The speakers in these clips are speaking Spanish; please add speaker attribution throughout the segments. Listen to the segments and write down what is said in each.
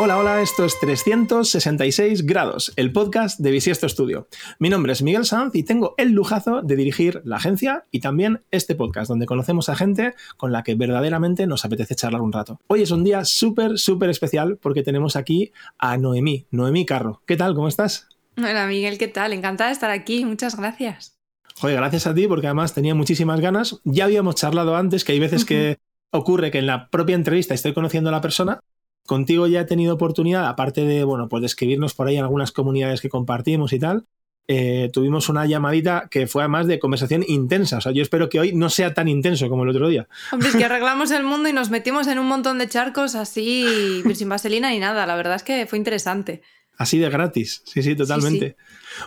Speaker 1: Hola, hola, esto es 366 grados, el podcast de Bisiesto Studio. Mi nombre es Miguel Sanz y tengo el lujazo de dirigir la agencia y también este podcast donde conocemos a gente con la que verdaderamente nos apetece charlar un rato. Hoy es un día súper, súper especial porque tenemos aquí a Noemí, Noemí Carro. ¿Qué tal? ¿Cómo estás?
Speaker 2: Hola Miguel, ¿qué tal? Encantada de estar aquí, muchas gracias.
Speaker 1: Joder, gracias a ti porque además tenía muchísimas ganas. Ya habíamos charlado antes que hay veces que ocurre que en la propia entrevista estoy conociendo a la persona Contigo ya he tenido oportunidad, aparte de, bueno, pues de escribirnos por ahí en algunas comunidades que compartimos y tal, eh, tuvimos una llamadita que fue además de conversación intensa. O sea, yo espero que hoy no sea tan intenso como el otro día.
Speaker 2: Hombre, es que arreglamos el mundo y nos metimos en un montón de charcos así, sin vaselina ni nada. La verdad es que fue interesante.
Speaker 1: Así de gratis, sí, sí, totalmente.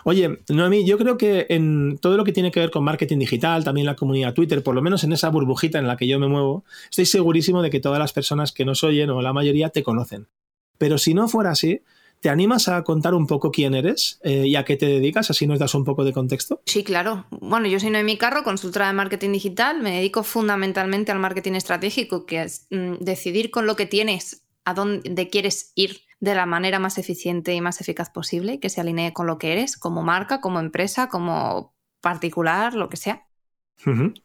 Speaker 1: Oye, Noemí, yo creo que en todo lo que tiene que ver con marketing digital, también la comunidad Twitter, por lo menos en esa burbujita en la que yo me muevo, estoy segurísimo de que todas las personas que nos oyen o la mayoría te conocen. Pero si no fuera así, ¿te animas a contar un poco quién eres eh, y a qué te dedicas? Así nos das un poco de contexto.
Speaker 2: Sí, claro. Bueno, yo soy Noemí Carro, consultora de marketing digital. Me dedico fundamentalmente al marketing estratégico, que es mm, decidir con lo que tienes a dónde quieres ir de la manera más eficiente y más eficaz posible, que se alinee con lo que eres, como marca, como empresa, como particular, lo que sea.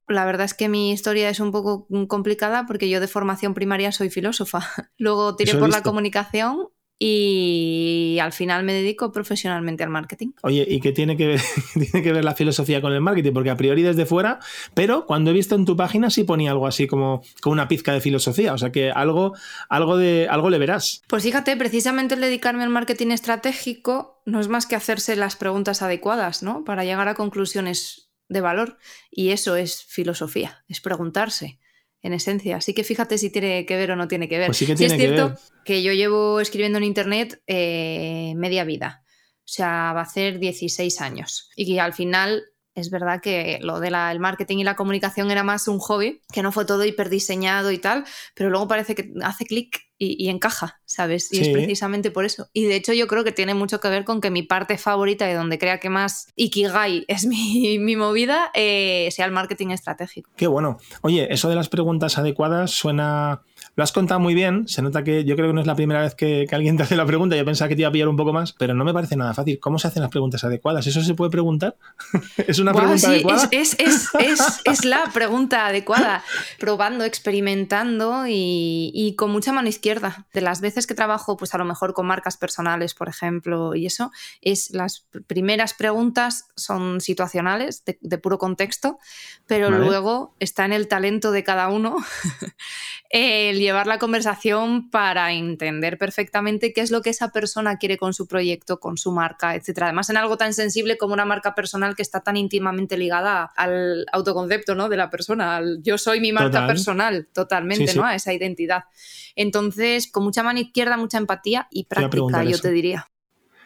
Speaker 2: La verdad es que mi historia es un poco complicada porque yo de formación primaria soy filósofa. Luego tiré por la comunicación y al final me dedico profesionalmente al marketing.
Speaker 1: Oye, ¿y qué tiene que ver, tiene que ver la filosofía con el marketing? Porque a priori desde fuera, pero cuando he visto en tu página sí ponía algo así como, como una pizca de filosofía, o sea que algo, algo, de, algo le verás.
Speaker 2: Pues fíjate, precisamente el dedicarme al marketing estratégico no es más que hacerse las preguntas adecuadas, ¿no? Para llegar a conclusiones de valor. Y eso es filosofía, es preguntarse en esencia. Así que fíjate si tiene que ver o no tiene que ver.
Speaker 1: Pues sí que tiene es cierto
Speaker 2: que, yo llevo escribiendo en Internet eh, media vida. O sea, va a ser 16 años. Y que al final es verdad que lo del marketing y la comunicación era más un hobby, que no fue todo hiperdiseñado y tal, pero luego parece que hace clic y, encaja, ¿sabes? Y es precisamente por eso. Y de hecho yo creo que tiene mucho que ver con que mi parte favorita de donde crea que más Ikigai es mi, mi movida eh, sea el marketing estratégico.
Speaker 1: Qué bueno. Oye, eso de las preguntas adecuadas suena... Lo has contado muy bien, se nota que yo creo que no es la primera vez que, alguien te hace la pregunta, yo pensaba que te iba a pillar un poco más, pero no me parece nada fácil. ¿Cómo se hacen las preguntas adecuadas? ¿Eso se puede preguntar? ¿Es una pregunta adecuada?
Speaker 2: Es, es, es, es, la pregunta adecuada, probando, experimentando y, y con mucha mano izquierda de las veces que trabajo, pues a lo mejor con marcas personales, por ejemplo, y eso, es las primeras preguntas son situacionales, de, puro contexto, pero luego está en el talento de cada uno el llevar la conversación para entender perfectamente qué es lo que esa persona quiere con su proyecto, con su marca, etc. Además, en algo tan sensible como una marca personal que está tan íntimamente ligada al autoconcepto ¿no? de la persona, al yo soy mi marca personal, totalmente, ¿no? A esa identidad. Entonces, con mucha mano izquierda, mucha empatía y práctica, yo te diría.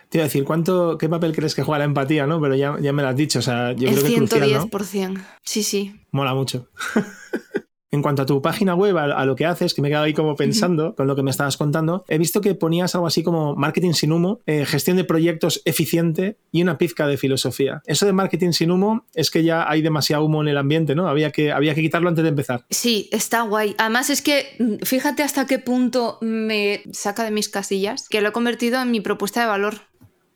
Speaker 1: Te iba a decir, ¿cuánto, ¿qué papel crees que juega la empatía, no? Pero ya, me lo has dicho, o sea, yo creo que es crucial,
Speaker 2: ¿no? sí, sí.
Speaker 1: Mola mucho. En cuanto a tu página web, a, lo que haces, que me he quedado ahí como pensando con lo que me estabas contando, he visto que ponías algo así como marketing sin humo, eh, gestión de proyectos eficiente y una pizca de filosofía. Eso de marketing sin humo es que ya hay demasiado humo en el ambiente, ¿no? Había que, había que quitarlo antes de empezar.
Speaker 2: Sí, está guay. Además es que mm, fíjate hasta qué punto me saca de mis casillas, que lo he convertido en mi propuesta de valor.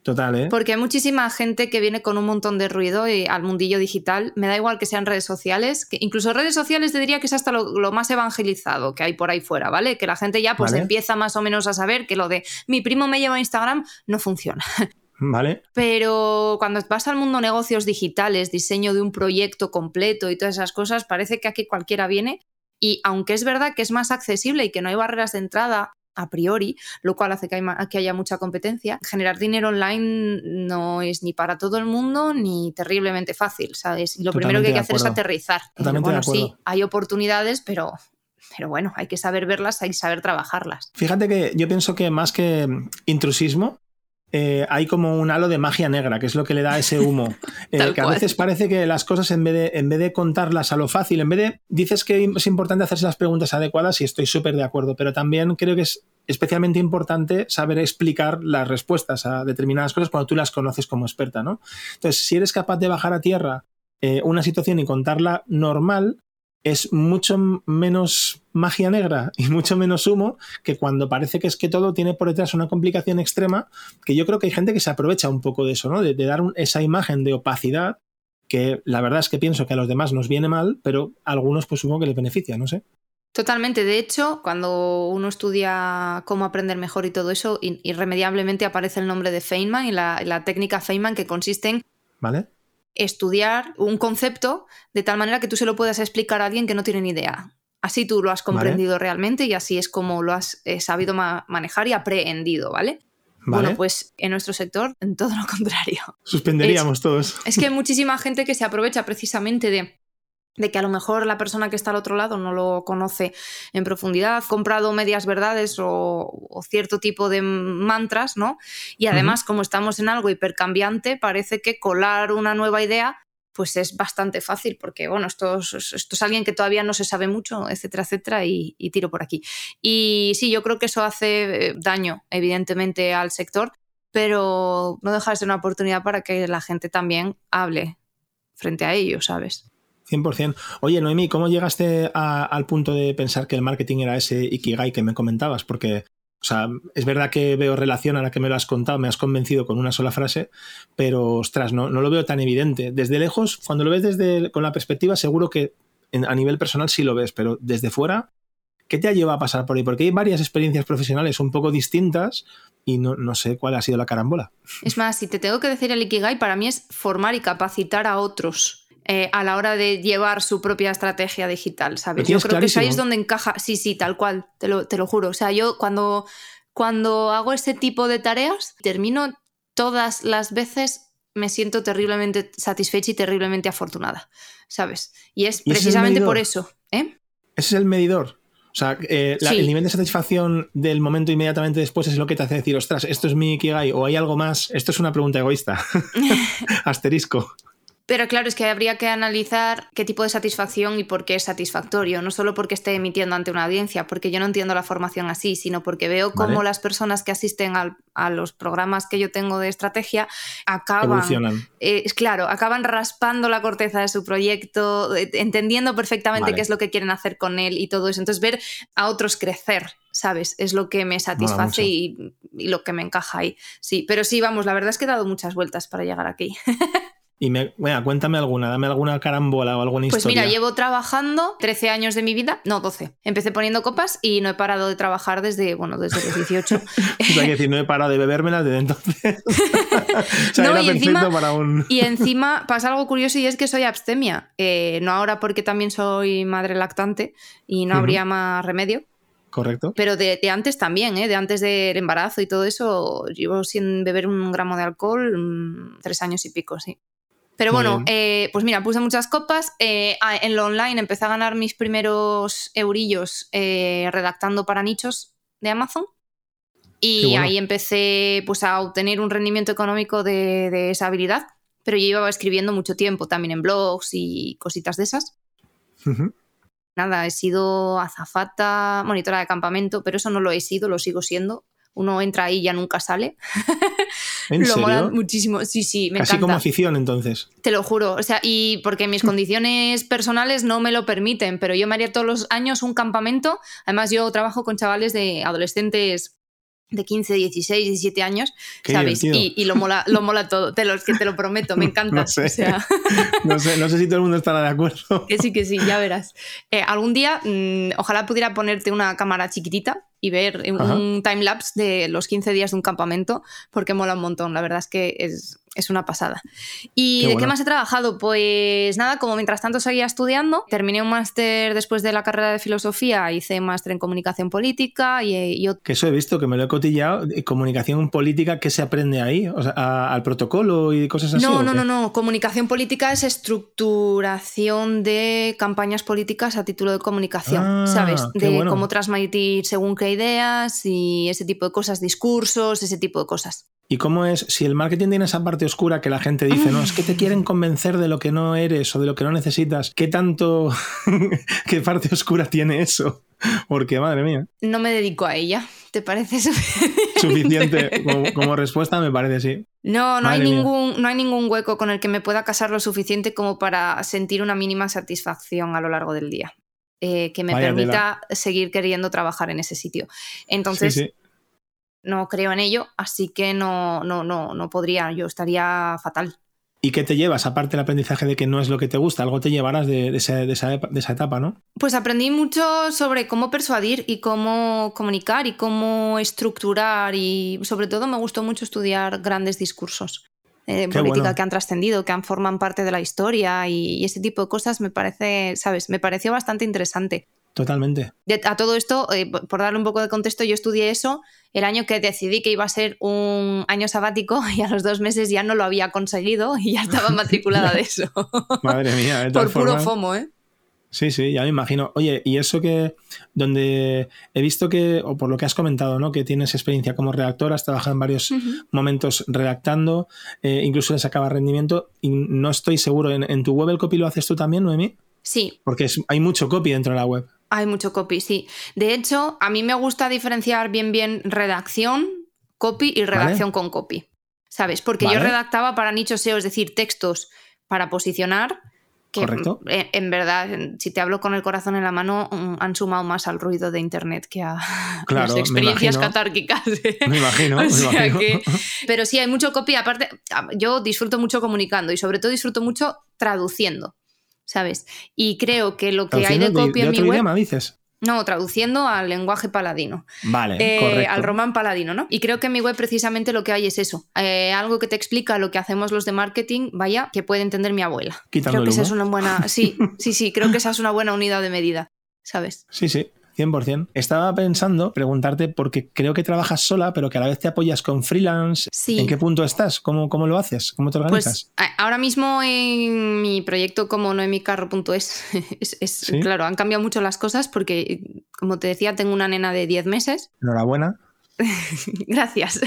Speaker 1: Total, ¿eh?
Speaker 2: Porque hay muchísima gente que viene con un montón de ruido y al mundillo digital. Me da igual que sean redes sociales, que incluso redes sociales te diría que es hasta lo, más evangelizado que hay por ahí fuera, ¿vale? Que la gente ya pues empieza más o menos a saber que lo de mi primo me lleva a Instagram no funciona.
Speaker 1: Vale.
Speaker 2: Pero cuando vas al mundo negocios digitales, diseño de un proyecto completo y todas esas cosas, parece que aquí cualquiera viene. Y aunque es verdad que es más accesible y que no hay barreras de entrada, a priori, lo cual hace que, haya mucha competencia. Generar dinero online no es ni para todo el mundo ni terriblemente fácil, ¿sabes? lo primero que hay que hacer es aterrizar. bueno, sí, hay oportunidades, pero pero bueno, hay que saber verlas, hay que saber trabajarlas.
Speaker 1: Fíjate que yo pienso que más que intrusismo, eh, hay como un halo de magia negra, que es lo que le da ese humo. Eh, que a veces parece que las cosas, en vez, de, en vez de contarlas a lo fácil, en vez de. Dices que es importante hacerse las preguntas adecuadas y estoy súper de acuerdo, pero también creo que es especialmente importante saber explicar las respuestas a determinadas cosas cuando tú las conoces como experta, ¿no? Entonces, si eres capaz de bajar a tierra eh, una situación y contarla normal, es mucho menos magia negra y mucho menos humo que cuando parece que es que todo tiene por detrás una complicación extrema, que yo creo que hay gente que se aprovecha un poco de eso, ¿no? De, dar esa imagen de opacidad que la verdad es que pienso que a los demás nos viene mal, pero a algunos pues supongo que les beneficia, no sé.
Speaker 2: Totalmente. De hecho, cuando uno estudia cómo aprender mejor y todo eso, irremediablemente aparece el nombre de Feynman y la, la técnica Feynman que consiste en
Speaker 1: ¿Vale?
Speaker 2: Estudiar un concepto de tal manera que tú se lo puedas explicar a alguien que no tiene ni idea. Así tú lo has comprendido realmente y así es como lo has eh, sabido manejar y aprehendido, ¿vale? Bueno, pues en nuestro sector, en todo lo contrario.
Speaker 1: Suspenderíamos todos.
Speaker 2: Es que hay muchísima gente que se aprovecha precisamente de de que a lo mejor la persona que está al otro lado no lo conoce en profundidad, ha comprado medias verdades o, cierto tipo de mantras, ¿no? Y además, como estamos en algo hipercambiante, parece que colar una nueva idea pues es bastante fácil, porque bueno, esto es, esto es alguien que todavía no se sabe mucho, etcétera, etcétera, y, y tiro por aquí. Y sí, yo creo que eso hace eh, daño, evidentemente, al sector, pero no deja de ser una oportunidad para que la gente también hable frente a ello, ¿sabes?
Speaker 1: 100%. Oye, Noemi, ¿cómo llegaste al punto de pensar que el marketing era ese Ikigai que me comentabas? Porque, o sea, es verdad que veo relación a la que me lo has contado, me has convencido con una sola frase, pero, ostras, no, no lo veo tan evidente. Desde lejos, cuando lo ves desde con la perspectiva, seguro que a nivel personal sí lo ves, pero desde fuera, ¿qué te ha llevado a pasar por ahí? Porque hay varias experiencias profesionales un poco distintas y no, no, sé cuál ha sido la carambola.
Speaker 2: Es más, si te tengo que decir el Ikigai, para mí es formar y capacitar a otros. Eh, a la hora de llevar su propia estrategia digital, ¿sabes? Yo creo que ahí es donde encaja, sí, sí, tal cual, te lo, te lo juro. O sea, yo cuando, cuando hago ese tipo de tareas, termino todas las veces, me siento terriblemente satisfecha y terriblemente afortunada, ¿sabes? Y es precisamente por eso. ¿eh?
Speaker 1: Ese es el medidor. O sea, eh, el nivel de satisfacción del momento inmediatamente después es lo que te hace decir, ostras, esto es mi Ikigai o hay algo más. Esto es una pregunta egoísta. Asterisco.
Speaker 2: Pero claro, es que habría que analizar qué tipo de satisfacción y por qué es satisfactorio, no solo porque esté emitiendo ante una audiencia, porque yo no entiendo la formación así, sino porque veo cómo las personas que asisten a los programas que yo tengo de estrategia acaban, eh, claro, acaban raspando la corteza de su proyecto, eh, entendiendo perfectamente qué es lo que quieren hacer con él y todo eso. Entonces ver a otros crecer ¿sabes? Es lo que me satisface y, y, lo que me encaja ahí. Sí, pero sí, vamos, la verdad es que he dado muchas vueltas para llegar aquí.
Speaker 1: Y me, bueno, cuéntame alguna, dame alguna carambola o alguna historia.
Speaker 2: Pues mira, llevo trabajando 13 años de mi vida, no, 12. Empecé poniendo copas y no he parado de trabajar desde, bueno, desde los 18.
Speaker 1: o sea, decir, no he parado de bebérmelas desde entonces. o sea, era
Speaker 2: y
Speaker 1: encima, para un...
Speaker 2: y encima pasa algo curioso y es que soy abstemia. Eh, no ahora porque también soy madre lactante y no habría más remedio.
Speaker 1: Correcto.
Speaker 2: Pero de, antes también, ¿eh? de antes del embarazo y todo eso, llevo sin beber un gramo de alcohol mm, tres años y pico, sí. Pero bueno, eh, pues mira, puse muchas copas. Eh, en lo online empecé a ganar mis primeros eurillos eh, redactando para nichos de Amazon. Y ahí empecé pues, a obtener un rendimiento económico de, esa habilidad. Pero yo iba escribiendo mucho tiempo también en blogs y cositas de esas. Nada, he sido azafata, monitora de campamento, pero eso no lo he sido, lo sigo siendo uno entra ahí y ya nunca sale.
Speaker 1: ¿En lo serio?
Speaker 2: muchísimo. Sí, sí, me
Speaker 1: Casi como afición entonces.
Speaker 2: Te lo juro. O sea, y porque mis condiciones personales no me lo permiten, pero yo me haría todos los años un campamento. Además, yo trabajo con chavales de adolescentes de 15, 16, 17 años, ¿sabes? Y, lo, mola, lo mola todo, te lo, que te lo prometo, me encanta.
Speaker 1: no, sé. no, sé, no sé si todo el mundo estará de acuerdo.
Speaker 2: Que sí, que sí, ya verás. Eh, algún día, mm, ojalá pudiera ponerte una cámara chiquitita y ver un timelapse de los 15 días de un campamento, porque mola un montón, la verdad es que es, es una pasada. ¿Y de qué más he trabajado? Pues nada, como mientras tanto seguía estudiando, terminé un máster después de la carrera de filosofía, hice máster en comunicación política y, yo...
Speaker 1: Que eso he visto, que me lo he cotillado, comunicación política, ¿qué se aprende ahí? O sea, ¿Al protocolo y cosas así?
Speaker 2: No, no, no, no, comunicación política es estructuración de campañas políticas a título de comunicación, ah, ¿sabes? De cómo transmitir según qué ideas y ese tipo de cosas, discursos, ese tipo de cosas.
Speaker 1: ¿Y cómo es, si el marketing tiene esa parte oscura que la gente dice, no, es que te quieren convencer de lo que no eres o de lo que no necesitas, ¿qué tanto, qué parte oscura tiene eso? Porque, madre mía.
Speaker 2: No me dedico a ella, ¿te parece
Speaker 1: suficiente? Como, respuesta me parece, sí.
Speaker 2: No, no hay, ningún, no hay ningún hueco con el que me pueda casar lo suficiente como para sentir una mínima satisfacción a lo largo del día. eh, que me permita seguir queriendo trabajar en ese sitio. Entonces, no creo en ello, así que no, no, no, no podría, yo estaría fatal.
Speaker 1: ¿Y qué te llevas, aparte del aprendizaje de que no es lo que te gusta? Algo te llevarás de, esa, etapa, ¿no?
Speaker 2: Pues aprendí mucho sobre cómo persuadir y cómo comunicar y cómo estructurar y sobre todo me gustó mucho estudiar grandes discursos. Eh, política que han trascendido, que han forman parte de la historia y, ese tipo de cosas me parece, ¿sabes? Me pareció bastante interesante.
Speaker 1: Totalmente.
Speaker 2: a todo esto, eh, por darle un poco de contexto, yo estudié eso el año que decidí que iba a ser un año sabático y a los dos meses ya no lo había conseguido y ya estaba matriculada de eso.
Speaker 1: Madre mía, de
Speaker 2: Por puro FOMO, ¿eh?
Speaker 1: Sí, sí, ya me imagino. Oye, y eso que, donde he visto que, o por lo que has comentado, ¿no? Que tienes experiencia como redactora, has trabajado en varios momentos redactando, eh, incluso le sacaba rendimiento, y no estoy seguro, ¿en, ¿en, tu web el copy lo haces tú también, Noemi?
Speaker 2: Sí.
Speaker 1: Porque hay mucho copy dentro de la web.
Speaker 2: Hay mucho copy, sí. De hecho, a mí me gusta diferenciar bien bien redacción, copy y redacción con copy. ¿Sabes? Porque yo redactaba para nichos SEO, es decir, textos para posicionar. Que
Speaker 1: Correcto.
Speaker 2: En, verdad, si te hablo con el corazón en la mano, mm, han sumado más al ruido de internet que a las experiencias catárquicas.
Speaker 1: Me imagino. me imagino.
Speaker 2: pero sí, hay mucho copy. Aparte, yo disfruto mucho comunicando y sobre todo disfruto mucho traduciendo. ¿Sabes? Y creo que lo que hay de copia en mi web...
Speaker 1: idioma, dices?
Speaker 2: No, traduciendo al lenguaje paladino.
Speaker 1: Vale, eh,
Speaker 2: Al román paladino, ¿no? Y creo que en mi web precisamente lo que hay es eso. Eh, algo que te explica lo que hacemos los de marketing, vaya, que puede entender mi abuela.
Speaker 1: creo
Speaker 2: que
Speaker 1: esa
Speaker 2: es una buena... Sí, sí, sí, creo que esa es una buena unidad de medida, ¿sabes?
Speaker 1: Sí, sí. 100%. Estaba pensando preguntarte, porque creo que trabajas sola, pero que a la vez te apoyas con freelance. ¿En qué punto estás? ¿Cómo, cómo lo haces? ¿Cómo te organizas?
Speaker 2: Pues ahora mismo en mi proyecto como noemicarro.es, es, es claro, han cambiado mucho las cosas porque, como te decía, tengo una nena de 10 meses.
Speaker 1: Enhorabuena.
Speaker 2: Gracias.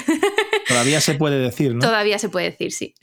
Speaker 1: Todavía se puede decir, ¿no?
Speaker 2: Todavía se puede decir, sí.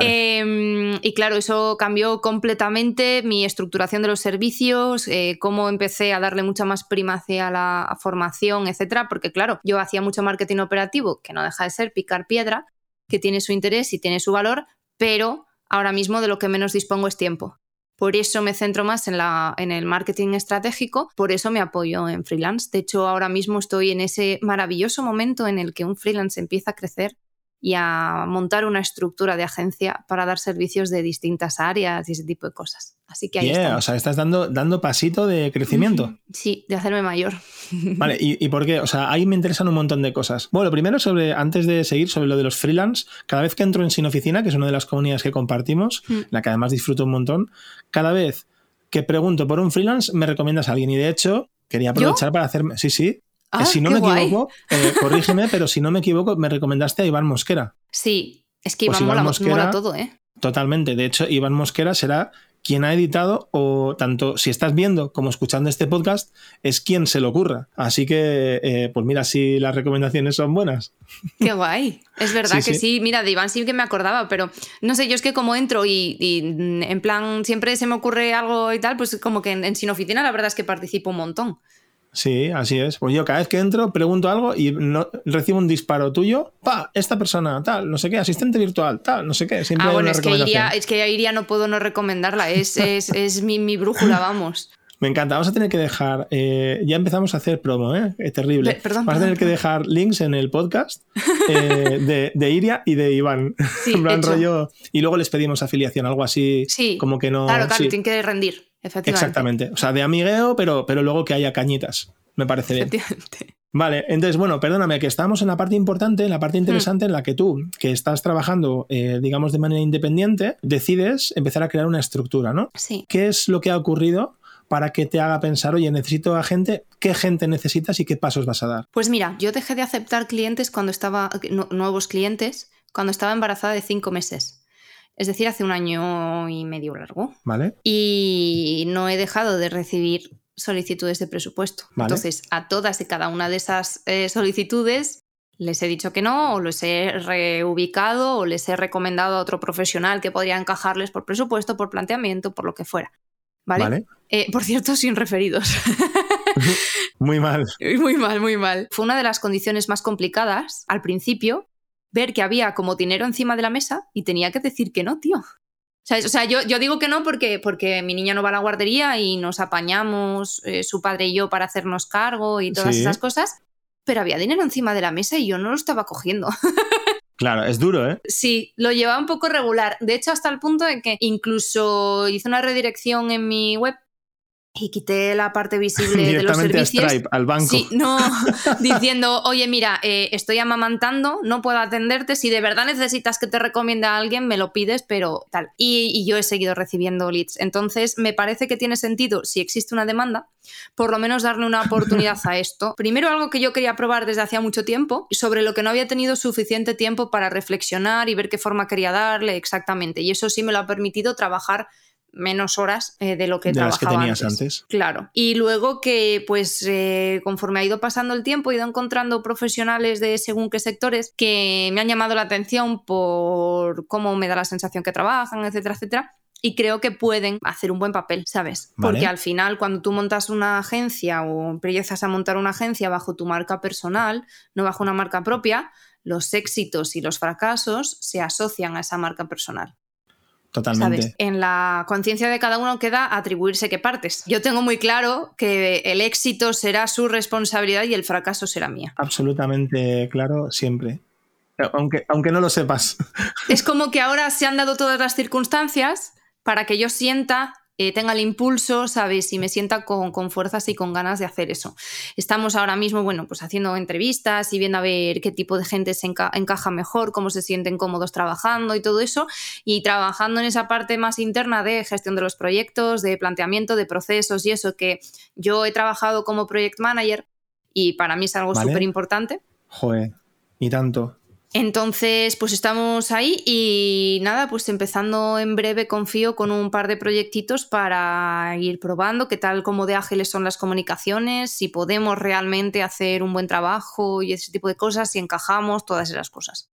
Speaker 2: Em, y claro, eso cambió completamente mi estructuración de los servicios, eh, cómo empecé a darle mucha más primacía a la formación, etcétera, porque claro, yo hacía mucho marketing operativo, que no deja de ser picar piedra, que tiene su interés y tiene su valor, pero ahora mismo de lo que menos dispongo es tiempo. Por eso me centro más en, la, en el marketing estratégico, por eso me apoyo en freelance. De hecho, ahora mismo estoy en ese maravilloso momento en el que un freelance empieza a crecer y a montar una estructura de agencia para dar servicios de distintas áreas y ese tipo de cosas. Así que ahí
Speaker 1: O sea, estás dando, dando pasito de crecimiento.
Speaker 2: Sí, de hacerme mayor.
Speaker 1: Vale, ¿y, por qué? O sea, ahí me interesan un montón de cosas. Bueno, primero sobre, antes de seguir, sobre lo de los freelance, cada vez que entro en Sin Oficina, que es una de las comunidades que compartimos, mm. la que además disfruto un montón, cada vez que pregunto por un freelance, me recomiendas a alguien. Y de hecho, quería aprovechar para hacerme. Sí, sí.
Speaker 2: Ah,
Speaker 1: si no me equivoco, eh, corrígeme, pero si no me equivoco, me recomendaste a Iván Mosquera.
Speaker 2: Sí, es que pues Iván, mola, todo, ¿eh?
Speaker 1: Totalmente. De hecho, Iván Mosquera será quien ha editado, o tanto si estás viendo como escuchando este podcast, es quien se lo ocurra. Así que, eh, pues mira, si las recomendaciones son buenas.
Speaker 2: Qué guay. Es verdad que sí. Mira, de Iván sí que me acordaba, pero no sé, yo es que como entro y, en plan siempre se me ocurre algo y tal, pues como que en Sin Oficina la verdad es que participo un montón.
Speaker 1: Sí, así es. Pues yo cada vez que entro pregunto algo y no, recibo un disparo tuyo. Pa, esta persona, tal, no sé qué, asistente virtual, tal, no sé qué.
Speaker 2: ah, bueno, es que, iría, es que iría no puedo no recomendarla. Es, es, es mi, mi, brújula, vamos.
Speaker 1: Me encanta. Vamos a tener que dejar. Eh, ya empezamos a hacer promo, ¿eh? Es terrible.
Speaker 2: Vamos
Speaker 1: a tener que dejar links en el podcast eh, de, de, Iria y de Iván. Sí, en rollo. Y luego les pedimos afiliación, algo así.
Speaker 2: Sí.
Speaker 1: Como que no.
Speaker 2: Claro, claro, tienen que rendir.
Speaker 1: Exactamente. O sea, de amigueo, pero, pero luego que haya cañitas. Me parece bien. Vale, entonces, bueno, perdóname, que estamos en la parte importante, en la parte interesante en la que tú, que estás trabajando, eh, digamos, de manera independiente, decides empezar a crear una estructura, ¿no?
Speaker 2: Sí.
Speaker 1: ¿Qué es lo que ha ocurrido para que te haga pensar, oye, necesito a gente, qué gente necesitas y qué pasos vas a dar?
Speaker 2: Pues mira, yo dejé de aceptar clientes cuando estaba, nuevos clientes, cuando estaba embarazada de cinco meses es decir, hace un año y medio largo.
Speaker 1: Vale.
Speaker 2: Y no he dejado de recibir solicitudes de presupuesto. Entonces, a todas y cada una de esas eh, solicitudes les he dicho que no, o les he reubicado, o les he recomendado a otro profesional que podría encajarles por presupuesto, por planteamiento, por lo que fuera. ¿Vale? Eh, por cierto, sin referidos.
Speaker 1: muy mal.
Speaker 2: Muy mal, muy mal. Fue una de las condiciones más complicadas al principio, ver que había como dinero encima de la mesa y tenía que decir que no, tío. O sea, yo, yo, digo que no porque, porque mi niña no va a la guardería y nos apañamos, eh, su padre y yo, para hacernos cargo y todas esas cosas, pero había dinero encima de la mesa y yo no lo estaba cogiendo.
Speaker 1: Claro, es duro, ¿eh?
Speaker 2: Sí, lo llevaba un poco regular. De hecho, hasta el punto de que incluso hice una redirección en mi web y quité la parte visible de los servicios.
Speaker 1: A Stripe, al banco.
Speaker 2: Sí, no, diciendo, oye, mira, eh, estoy amamantando, no puedo atenderte, si de verdad necesitas que te recomiende a alguien, me lo pides, pero tal. Y, y, yo he seguido recibiendo leads. Entonces, me parece que tiene sentido, si existe una demanda, por lo menos darle una oportunidad a esto. Primero, algo que yo quería probar desde hacía mucho tiempo, sobre lo que no había tenido suficiente tiempo para reflexionar y ver qué forma quería darle exactamente. Y eso sí me lo ha permitido trabajar menos horas eh, de lo que
Speaker 1: de
Speaker 2: trabajaba
Speaker 1: que tenías antes.
Speaker 2: Claro. Y luego que, pues, eh, conforme ha ido pasando el tiempo, he ido encontrando profesionales de según qué sectores que me han llamado la atención por cómo me da la sensación que trabajan, etcétera, etcétera. Y creo que pueden hacer un buen papel, ¿sabes? Porque al final, cuando tú montas una agencia o empiezas a montar una agencia bajo tu marca personal, no bajo una marca propia, los éxitos y los fracasos se asocian a esa marca personal.
Speaker 1: Totalmente.
Speaker 2: En la conciencia de cada uno queda atribuirse qué partes. Yo tengo muy claro que el éxito será su responsabilidad y el fracaso será mía.
Speaker 1: Absolutamente claro, siempre. Aunque, aunque no lo sepas.
Speaker 2: Es como que ahora se han dado todas las circunstancias para que yo sienta eh, tenga el impulso, ¿sabes? Y me sienta con, fuerzas y con ganas de hacer eso. Estamos ahora mismo, bueno, pues haciendo entrevistas y viendo a ver qué tipo de gente se encaja mejor, cómo se sienten cómodos trabajando y todo eso, y trabajando en esa parte más interna de gestión de los proyectos, de planteamiento de procesos y eso, que yo he trabajado como project manager y para mí es algo súper importante.
Speaker 1: Joder, y tanto.
Speaker 2: Entonces, pues estamos ahí y nada, pues empezando en breve confío con un par de proyectitos para ir probando qué tal, cómo de ágiles son las comunicaciones, si podemos realmente hacer un buen trabajo y ese tipo de cosas, si encajamos, todas esas cosas.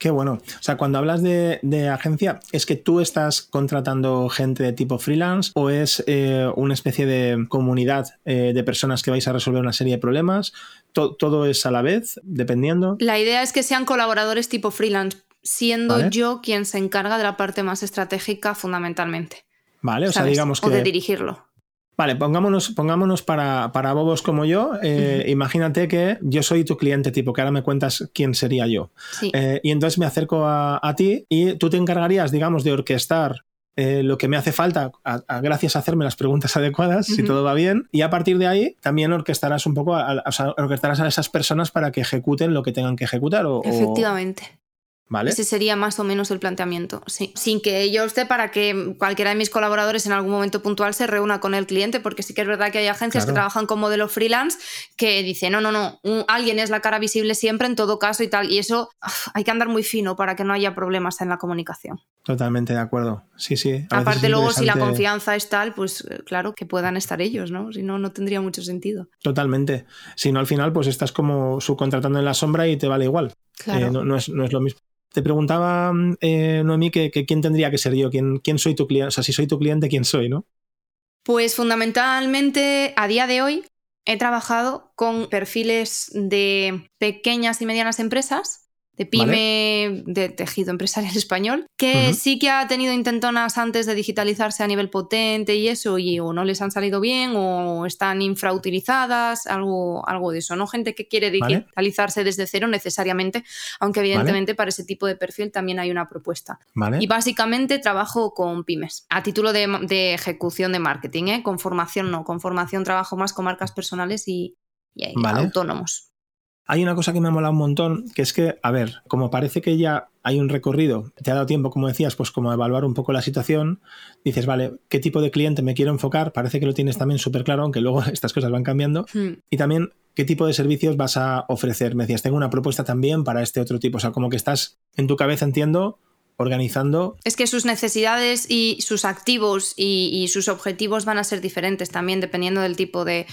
Speaker 1: Qué bueno. O sea, cuando hablas de, agencia, ¿es que tú estás contratando gente de tipo freelance o es eh, una especie de comunidad eh, de personas que vais a resolver una serie de problemas? ¿Todo es a la vez, dependiendo?
Speaker 2: La idea es que sean colaboradores tipo freelance, siendo yo quien se encarga de la parte más estratégica fundamentalmente.
Speaker 1: Vale, o sea, digamos que...
Speaker 2: O de dirigirlo.
Speaker 1: Vale, pongámonos, pongámonos para, para bobos como yo. Eh, imagínate que yo soy tu cliente tipo, que ahora me cuentas quién sería yo. Eh, y entonces me acerco a, ti y tú te encargarías, digamos, de orquestar eh, lo que me hace falta, gracias a hacerme las preguntas adecuadas, si todo va bien, y a partir de ahí también orquestarás un poco, a, orquestarás a esas personas para que ejecuten lo que tengan que ejecutar. O,
Speaker 2: Efectivamente. Ese sería más o menos el planteamiento, sí. Sin que yo esté para que cualquiera de mis colaboradores en algún momento puntual se reúna con el cliente, porque sí que es verdad que hay agencias que trabajan con modelo freelance que dicen, no, no, no, alguien es la cara visible siempre en todo caso y tal, y eso hay que andar muy fino para que no haya problemas en la comunicación.
Speaker 1: Totalmente de acuerdo, sí, sí.
Speaker 2: Aparte luego si la confianza es tal, pues eh, claro que puedan estar ellos, ¿no? Si no, no tendría mucho sentido.
Speaker 1: Totalmente. Si no, al final pues estás como subcontratando en la sombra y te vale igual. Claro. Eh, no, es, no es lo mismo. Te preguntaba, eh, Noemí, que, quién tendría que ser yo, ¿Quién, quién soy tu cliente, o sea, si soy tu cliente, quién soy, ¿no?
Speaker 2: Pues fundamentalmente a día de hoy he trabajado con perfiles de pequeñas y medianas empresas de pyme, de tejido empresarial español, que sí que ha tenido intentonas antes de digitalizarse a nivel potente y eso, y o no les han salido bien o están infrautilizadas, algo, algo de eso, ¿no? Gente que quiere digitalizarse desde cero necesariamente, aunque evidentemente para ese tipo de perfil también hay una propuesta. Y básicamente trabajo con pymes, a título de, ejecución de marketing, ¿eh? con formación no, con formación trabajo más con marcas personales y, y autónomos.
Speaker 1: Hay una cosa que me ha molado un montón, que es que, a ver, como parece que ya hay un recorrido, te ha dado tiempo, como decías, pues como evaluar un poco la situación, dices, vale, ¿qué tipo de cliente me quiero enfocar? Parece que lo tienes también súper claro, aunque luego estas cosas van cambiando. Hmm. Y también, ¿qué tipo de servicios vas a ofrecer? Me decías, tengo una propuesta también para este otro tipo. O sea, como que estás en tu cabeza, entiendo, organizando.
Speaker 2: Es que sus necesidades y sus activos y, sus objetivos van a ser diferentes también dependiendo del tipo de,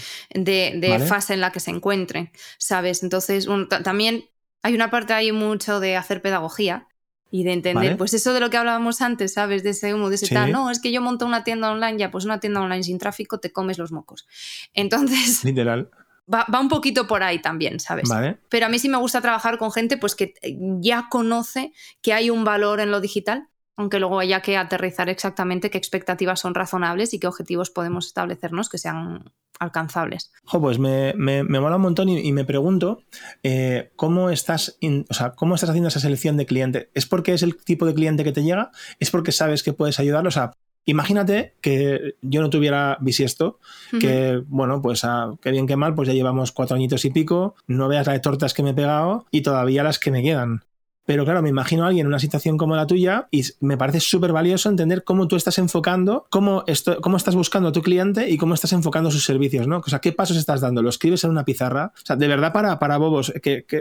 Speaker 2: fase en la que se encuentren, ¿sabes? Entonces, también hay una parte ahí mucho de hacer pedagogía y de entender, pues eso de lo que hablábamos antes, ¿sabes? De ese humo, de ese tal, no, es que yo monto una tienda online, ya, pues una tienda online sin tráfico te comes los mocos. Entonces...
Speaker 1: Literal
Speaker 2: va, un poquito por ahí también, ¿sabes? Pero a mí sí me gusta trabajar con gente pues que ya conoce que hay un valor en lo digital aunque luego haya que aterrizar exactamente qué expectativas son razonables y qué objetivos podemos establecernos que sean alcanzables.
Speaker 1: pues me, me, mola un montón y, me pregunto eh, ¿cómo, estás o sea, cómo estás haciendo esa selección de cliente. ¿Es porque es el tipo de cliente que te llega? ¿Es porque sabes que puedes ayudarlo? O sea, imagínate que yo no tuviera bisiesto, que bueno, pues a, que bien que mal, pues ya llevamos cuatro añitos y pico, no veas la de tortas que me he pegado y todavía las que me quedan. Pero claro, me imagino a alguien en una situación como la tuya y me parece súper valioso entender cómo tú estás enfocando, cómo, esto, cómo estás buscando a tu cliente y cómo estás enfocando sus servicios, ¿no? O sea, ¿qué pasos estás dando? ¿Lo escribes en una pizarra? O sea, de verdad para, para bobos,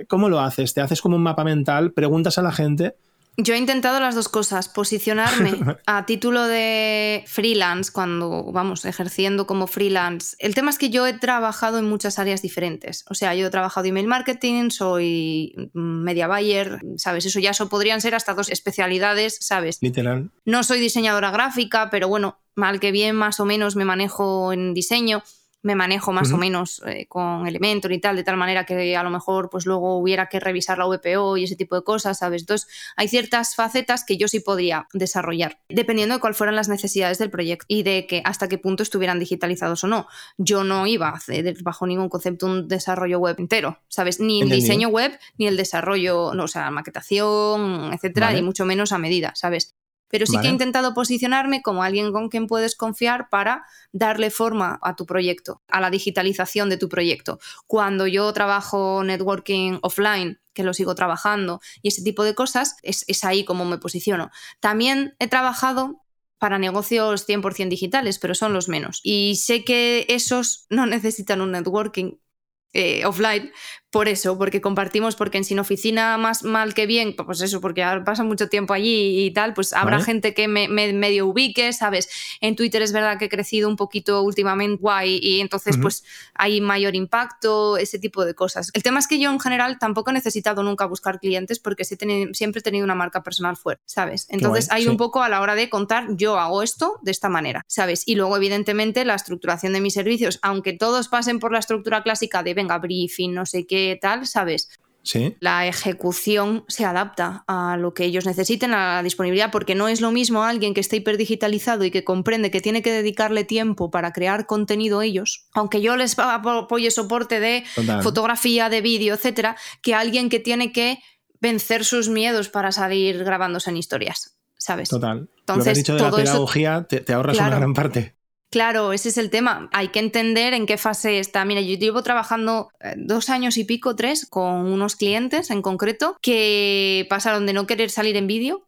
Speaker 1: cómo lo haces? ¿Te haces como un mapa mental? ¿Preguntas a la gente?
Speaker 2: Yo he intentado las dos cosas, posicionarme a título de freelance cuando vamos ejerciendo como freelance. El tema es que yo he trabajado en muchas áreas diferentes. O sea, yo he trabajado email marketing, soy media buyer, ¿sabes? Eso ya eso podrían ser hasta dos especialidades, ¿sabes?
Speaker 1: Literal.
Speaker 2: No soy diseñadora gráfica, pero bueno, mal que bien más o menos me manejo en diseño me manejo más o menos eh, con Elementor y tal, de tal manera que a lo mejor pues luego hubiera que revisar la VPO y ese tipo de cosas, ¿sabes? Entonces, hay ciertas facetas que yo sí podría desarrollar, dependiendo de cuáles fueran las necesidades del proyecto y de que hasta qué punto estuvieran digitalizados o no. Yo no iba a hacer bajo ningún concepto un desarrollo web entero, ¿sabes? Ni el diseño web, ni el desarrollo, no, o sea, maquetación, etcétera, ni mucho menos a medida, ¿sabes? Pero sí que he intentado posicionarme como alguien con quien puedes confiar para darle forma a tu proyecto, a la digitalización de tu proyecto. Cuando yo trabajo networking offline, que lo sigo trabajando, y ese tipo de cosas, es, es ahí como me posiciono. También he trabajado para negocios 100% digitales, pero son los menos. Y sé que esos no necesitan un networking eh, offline, por eso, porque compartimos, porque en sin oficina más mal que bien, pues eso, porque pasa mucho tiempo allí y tal, pues habrá gente que me, medio ubique, ¿sabes? En Twitter es verdad que he crecido un poquito últimamente guay y entonces pues hay mayor impacto, ese tipo de cosas. El tema es que yo en general tampoco he necesitado nunca buscar clientes porque siempre he tenido una marca personal fuerte, ¿sabes? Entonces hay un poco a la hora de contar, yo hago esto de esta manera, ¿sabes? Y luego evidentemente la estructuración de mis servicios, aunque todos pasen por la estructura clásica de venga, briefing, no sé qué, tal, ¿sabes?
Speaker 1: Sí.
Speaker 2: La ejecución se adapta a lo que ellos necesiten, a la disponibilidad, porque no es lo mismo alguien que está hiperdigitalizado y que comprende que tiene que dedicarle tiempo para crear contenido ellos, aunque yo les apoye soporte de fotografía, de vídeo, etcétera, que alguien que tiene que vencer sus miedos para salir grabándose en historias, ¿sabes?
Speaker 1: Total. Entonces, lo que dicho de la pedagogía, te, ahorras una gran parte.
Speaker 2: Claro, ese es el tema. Hay que entender en qué fase está. Mira, yo llevo trabajando eh, dos años y pico, tres, con unos clientes en concreto que pasaron de no querer salir en vídeo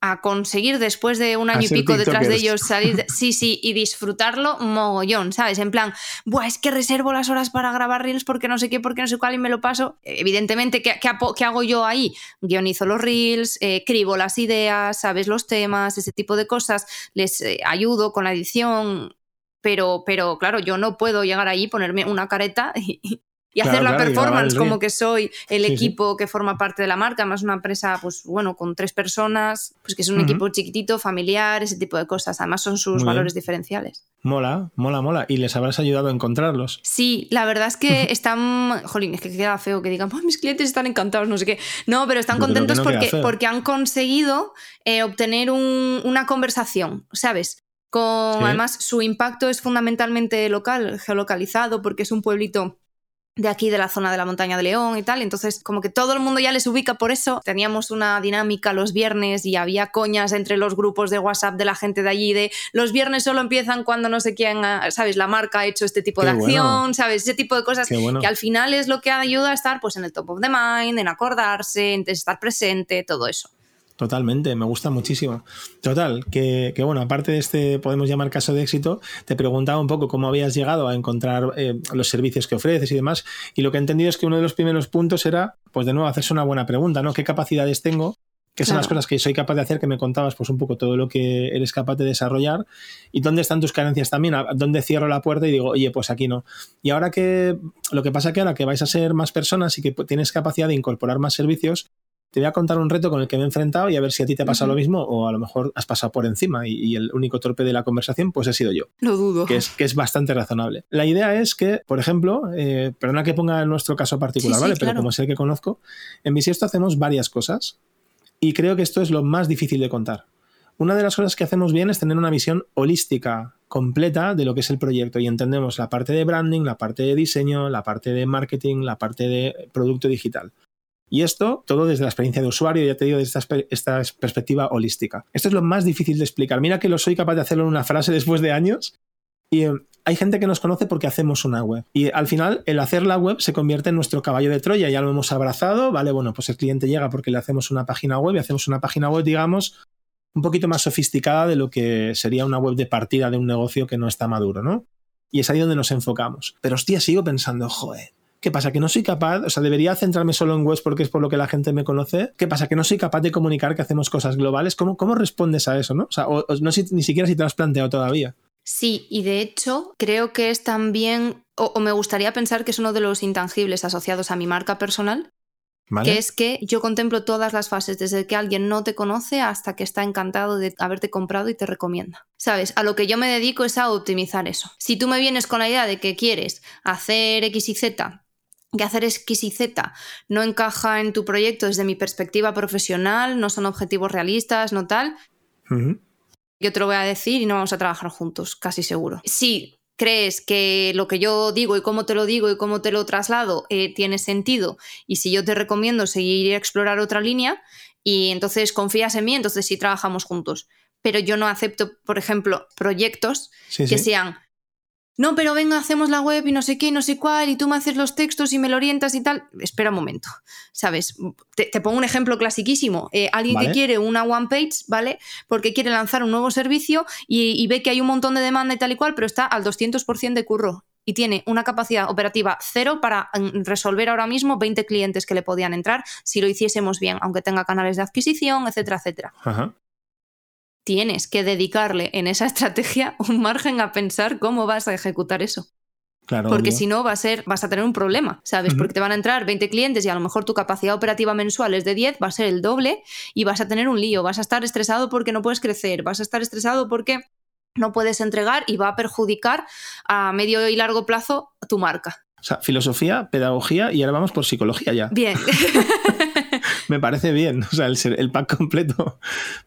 Speaker 2: a conseguir después de un año y pico detrás de ellos salir, sí, sí, y disfrutarlo mogollón, ¿sabes? En plan, Buah, es que reservo las horas para grabar reels porque no sé qué, porque no sé cuál y me lo paso. Evidentemente, ¿qué, qué, hago yo ahí? Guionizo los reels, eh, escribo las ideas, ¿sabes? Los temas, ese tipo de cosas, les eh, ayudo con la edición, pero, pero claro, yo no puedo llegar ahí, ponerme una careta y, hacer la performance como que soy el equipo que forma parte de la marca, más una empresa, pues bueno, con tres personas, pues que es un equipo chiquitito, familiar, ese tipo de cosas. Además son sus valores diferenciales.
Speaker 1: Mola, mola, mola. ¿Y les habrás ayudado a encontrarlos?
Speaker 2: Sí, la verdad es que están. Jolín, es que queda feo que digan, mis clientes están encantados, no sé qué. No, pero están contentos porque, porque han conseguido eh, obtener una conversación, ¿sabes? Con, Además, su impacto es fundamentalmente local, geolocalizado, porque es un pueblito de aquí, de la zona de la montaña de León y tal. Entonces, como que todo el mundo ya les ubica por eso. Teníamos una dinámica los viernes y había coñas entre los grupos de WhatsApp de la gente de allí de los viernes solo empiezan cuando no sé quién, ¿sabes? La marca ha hecho este tipo de acción, ¿sabes? Ese tipo de cosas que al final es lo que ayuda a estar pues en el top of the mind, en acordarse, en estar presente, todo eso.
Speaker 1: Totalmente, me gusta muchísimo. Total, que, bueno, aparte de este, podemos llamar caso de éxito, te preguntaba un poco cómo habías llegado a encontrar eh, los servicios que ofreces y demás. Y lo que he entendido es que uno de los primeros puntos era, pues de nuevo, hacerse una buena pregunta, ¿no? ¿Qué capacidades tengo? ¿Qué son las cosas que soy capaz de hacer? Que me contabas, pues un poco todo lo que eres capaz de desarrollar. ¿Y dónde están tus carencias también? ¿Dónde cierro la puerta y digo, oye, pues aquí no? Y ahora que, lo que pasa que ahora que vais a ser más personas y que tienes capacidad de incorporar más servicios, te voy a contar un reto con el que me he enfrentado y a ver si a ti te ha pasado lo mismo o a lo mejor has pasado por encima y, el único torpe de la conversación pues he sido yo.
Speaker 2: Lo dudo.
Speaker 1: Que es, que es bastante razonable. La idea es que, por ejemplo, eh, perdona que ponga nuestro caso particular, ¿vale? Pero como sé que conozco, en Bisiesto hacemos varias cosas y creo que esto es lo más difícil de contar. una de las cosas que hacemos bien es tener una visión holística, completa de lo que es el proyecto y entendemos la parte de branding, la parte de diseño, la parte de marketing, la parte de producto digital. Y esto todo desde la experiencia de usuario, ya te digo, desde esta, perspectiva holística. Esto es lo más difícil de explicar. Mira que lo soy capaz de hacerlo en una frase después de años. Y eh, hay gente que nos conoce porque hacemos una web. Y al final, el hacer la web se convierte en nuestro caballo de Troya. Ya lo hemos abrazado, ¿vale? Bueno, pues el cliente llega porque le hacemos una página web y hacemos una página web, digamos, un poquito más sofisticada de lo que sería una web de partida de un negocio que no está maduro, ¿no? Y es ahí donde nos enfocamos. Pero hostia, sigo pensando, joder, ¿Qué pasa? ¿Que no soy capaz? O sea, debería centrarme solo en webs porque es por lo que la gente me conoce. ¿Qué pasa? ¿Que no soy capaz de comunicar que hacemos cosas globales? ¿Cómo, cómo respondes a eso? ¿no? O sea, no sé ni siquiera si te lo has planteado todavía.
Speaker 2: Sí, y de hecho creo que es también, o, me gustaría pensar que es uno de los intangibles asociados a mi marca personal, que es que yo contemplo todas las fases, desde que alguien no te conoce hasta que está encantado de haberte comprado y te recomienda. ¿Sabes? A lo que yo me dedico es a optimizar eso. Si tú me vienes con la idea de que quieres hacer X y Z que hacer X y Z no encaja en tu proyecto desde mi perspectiva profesional, no son objetivos realistas, no tal, yo te lo voy a decir y no vamos a trabajar juntos, casi seguro. Si crees que lo que yo digo y cómo te lo digo y cómo te lo traslado eh, tiene sentido y si yo te recomiendo seguir y explorar otra línea y entonces confías en mí, entonces sí trabajamos juntos. Pero yo no acepto, por ejemplo, proyectos que sean no, pero venga, hacemos la web y no sé qué, no sé cuál, y tú me haces los textos y me lo orientas y tal. Espera un momento, ¿sabes? Te, pongo un ejemplo clasiquísimo. Eh, alguien que quiere una one page, ¿vale? Porque quiere lanzar un nuevo servicio y, ve que hay un montón de demanda y tal y cual, pero está al 200% de curro y tiene una capacidad operativa cero para mm, resolver ahora mismo 20 clientes que le podían entrar si lo hiciésemos bien, aunque tenga canales de adquisición, etcétera, etcétera. Ajá tienes que dedicarle en esa estrategia un margen a pensar cómo vas a ejecutar eso. Claro, Porque si no, va a ser, vas a tener un problema, ¿sabes? Porque te van a entrar 20 clientes y a lo mejor tu capacidad operativa mensual es de 10, va a ser el doble y vas a tener un lío, vas a estar estresado porque no puedes crecer, vas a estar estresado porque no puedes entregar y va a perjudicar a medio y largo plazo tu marca.
Speaker 1: O sea, filosofía, pedagogía y ahora vamos por psicología ya.
Speaker 2: Bien.
Speaker 1: me parece bien, o sea, el, el pack completo.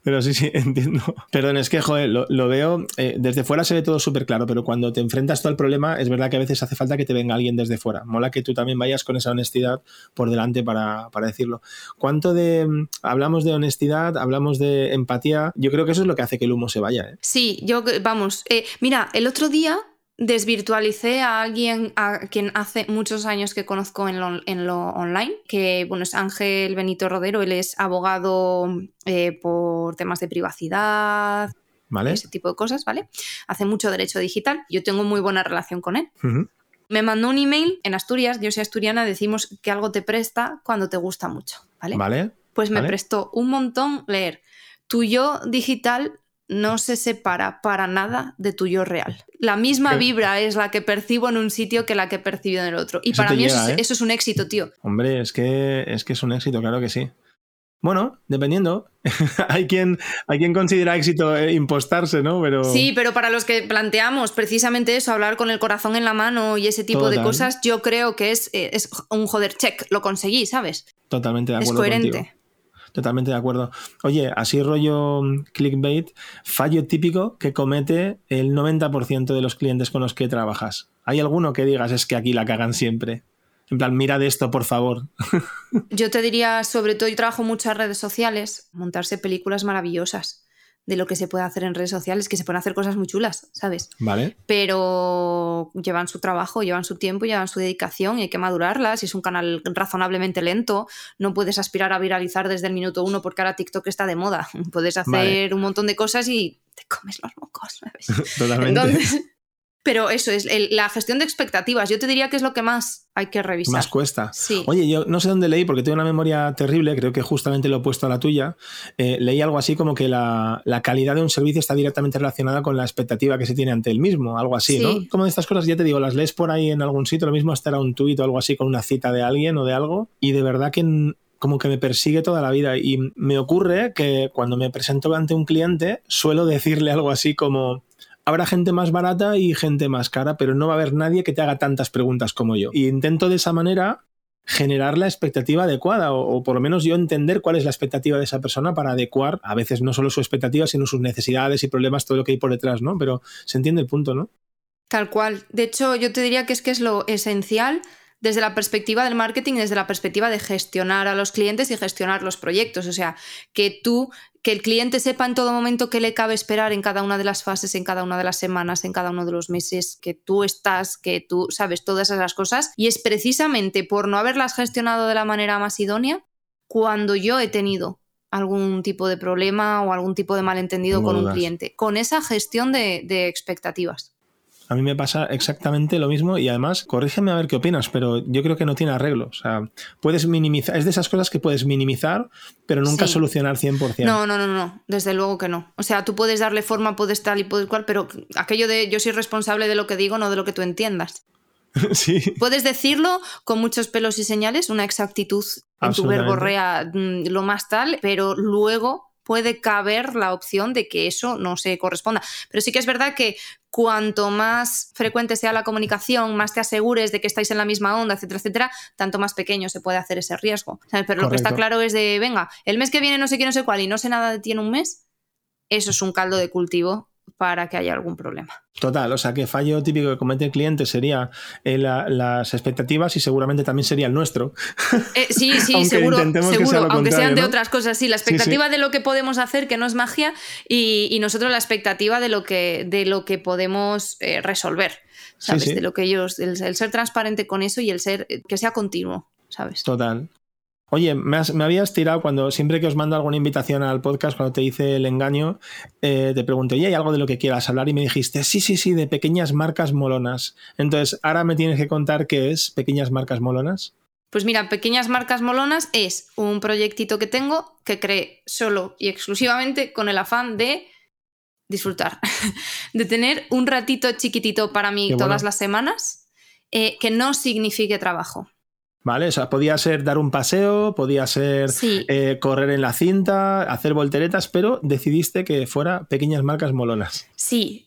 Speaker 1: Pero sí, sí, entiendo. Perdón, es que, joder, lo, veo, eh, desde fuera se ve todo súper claro, pero cuando te enfrentas todo el problema, es verdad que a veces hace falta que te venga alguien desde fuera. Mola que tú también vayas con esa honestidad por delante para, decirlo. ¿Cuánto de, hablamos de honestidad, hablamos de empatía? Yo creo que eso es lo que hace que el humo se vaya. ¿eh?
Speaker 2: Sí, yo, vamos, eh, mira, el otro día desvirtualicé a alguien a quien hace muchos años que conozco en lo, online, que bueno, es Ángel Benito Rodero, él es abogado eh, por temas de privacidad, ¿Vale? ese tipo de cosas, ¿vale? Hace mucho derecho digital, yo tengo muy buena relación con él. Me mandó un email, en Asturias, yo soy asturiana, decimos que algo te presta cuando te gusta mucho, ¿vale?
Speaker 1: Vale.
Speaker 2: Pues me prestó un montón leer. Tu yo digital no se separa para nada de tu yo real. La misma vibra es la que percibo en un sitio que la que percibo en el otro. Y para mí ¿eh? eso, es un éxito, tío.
Speaker 1: Hombre, es que, es que es un éxito, claro que sí. Bueno, dependiendo. hay, quien, hay quien considera éxito eh, impostarse, ¿no? Pero...
Speaker 2: Sí, pero para los que planteamos precisamente eso, hablar con el corazón en la mano y ese tipo de cosas, yo creo que es, eh, es un joder check, lo conseguí, ¿sabes?
Speaker 1: Totalmente de acuerdo. Es coherente. Totalmente de acuerdo. Oye, así rollo mm, clickbait, fallo típico que comete el 90% de los clientes con los que trabajas. ¿Hay alguno que digas es que aquí la cagan siempre? En plan, mira de esto, por favor.
Speaker 2: Yo te diría, sobre todo, yo trabajo muchas redes sociales, montarse películas maravillosas de lo que se puede hacer en redes sociales, que se pueden hacer cosas muy chulas, ¿sabes?
Speaker 1: Vale.
Speaker 2: Pero llevan su trabajo, llevan su tiempo, llevan su dedicación y hay que madurarlas. Y es un canal razonablemente lento, no puedes aspirar a viralizar desde el minuto uno porque ahora TikTok está de moda. Puedes hacer un montón de cosas y te comes los mocos, ¿sabes?
Speaker 1: Totalmente. Entonces,
Speaker 2: pero eso es la gestión de expectativas. Yo te diría que es lo que más hay que revisar.
Speaker 1: Más cuesta.
Speaker 2: Sí.
Speaker 1: Oye, yo no sé dónde leí, porque tengo una memoria terrible, creo que justamente lo he puesto a la tuya. Eh, leí algo así como que la, calidad de un servicio está directamente relacionada con la expectativa que se tiene ante el mismo, algo así, ¿no? Como de estas cosas, ya te digo, las lees por ahí en algún sitio, lo mismo hasta era un tuit o algo así con una cita de alguien o de algo, y de verdad que como que me persigue toda la vida. Y me ocurre que cuando me presento ante un cliente, suelo decirle algo así como habrá gente más barata y gente más cara, pero no va a haber nadie que te haga tantas preguntas como yo. Y intento de esa manera generar la expectativa adecuada o, por lo menos yo entender cuál es la expectativa de esa persona para adecuar a veces no solo su expectativa, sino sus necesidades y problemas, todo lo que hay por detrás, ¿no? Pero se entiende el punto, ¿no?
Speaker 2: Tal cual. De hecho, yo te diría que es que es lo esencial desde la perspectiva del marketing, desde la perspectiva de gestionar a los clientes y gestionar los proyectos. O sea, que tú, que el cliente sepa en todo momento qué le cabe esperar en cada una de las fases, en cada una de las semanas, en cada uno de los meses, que tú estás, que tú sabes todas esas cosas. Y es precisamente por no haberlas gestionado de la manera más idónea cuando yo he tenido algún tipo de problema o algún tipo de malentendido con un cliente, con esa gestión de expectativas.
Speaker 1: A mí me pasa exactamente lo mismo y además, corrígeme a ver qué opinas, pero yo creo que no tiene arreglo. O sea, puedes minimizar, es de esas cosas que puedes minimizar, pero nunca solucionar 100%.
Speaker 2: No, no, no, no, desde luego que no. O sea, tú puedes darle forma, puedes tal y puedes cual, pero aquello de yo soy responsable de lo que digo, no de lo que tú entiendas.
Speaker 1: Sí.
Speaker 2: Puedes decirlo con muchos pelos y señales, una exactitud en tu verborrea mm, lo más tal, pero luego puede caber la opción de que eso no se corresponda. Pero sí que es verdad que cuanto más frecuente sea la comunicación, más te asegures de que estáis en la misma onda, etcétera, etcétera, tanto más pequeño se puede hacer ese riesgo. Pero lo que está claro es de, venga, el mes que viene no sé qué, no sé cuál y no sé nada de ti en un mes, eso es un caldo de cultivo para que haya algún problema.
Speaker 1: Total, o sea que fallo típico que comete el cliente sería eh, las expectativas y seguramente también sería el nuestro.
Speaker 2: Eh, sí, sí, seguro, seguro aunque sean de otras cosas. Sí, la expectativa de lo que podemos hacer, que no es magia, y, nosotros la expectativa de lo que, de lo que podemos eh, resolver. ¿Sabes? De lo que ellos, el, el, ser transparente con eso y el ser que sea continuo, ¿sabes?
Speaker 1: Total. Oye, me, habías tirado cuando siempre que os mando alguna invitación al podcast, cuando te hice el engaño, eh, te pregunté, ¿y hay algo de lo que quieras hablar? Y me dijiste, sí, sí, sí, de pequeñas marcas molonas. Entonces, ahora me tienes que contar qué es pequeñas marcas molonas.
Speaker 2: Pues mira, Pequeñas Marcas Molonas es un proyectito que tengo que creé solo y exclusivamente con el afán de disfrutar, de tener un ratito chiquitito para mí todas las semanas, eh, que no signifique trabajo.
Speaker 1: ¿Vale? O sea, podía ser dar un paseo, podía ser eh, correr en la cinta, hacer volteretas, pero decidiste que fuera pequeñas marcas molonas.
Speaker 2: Sí,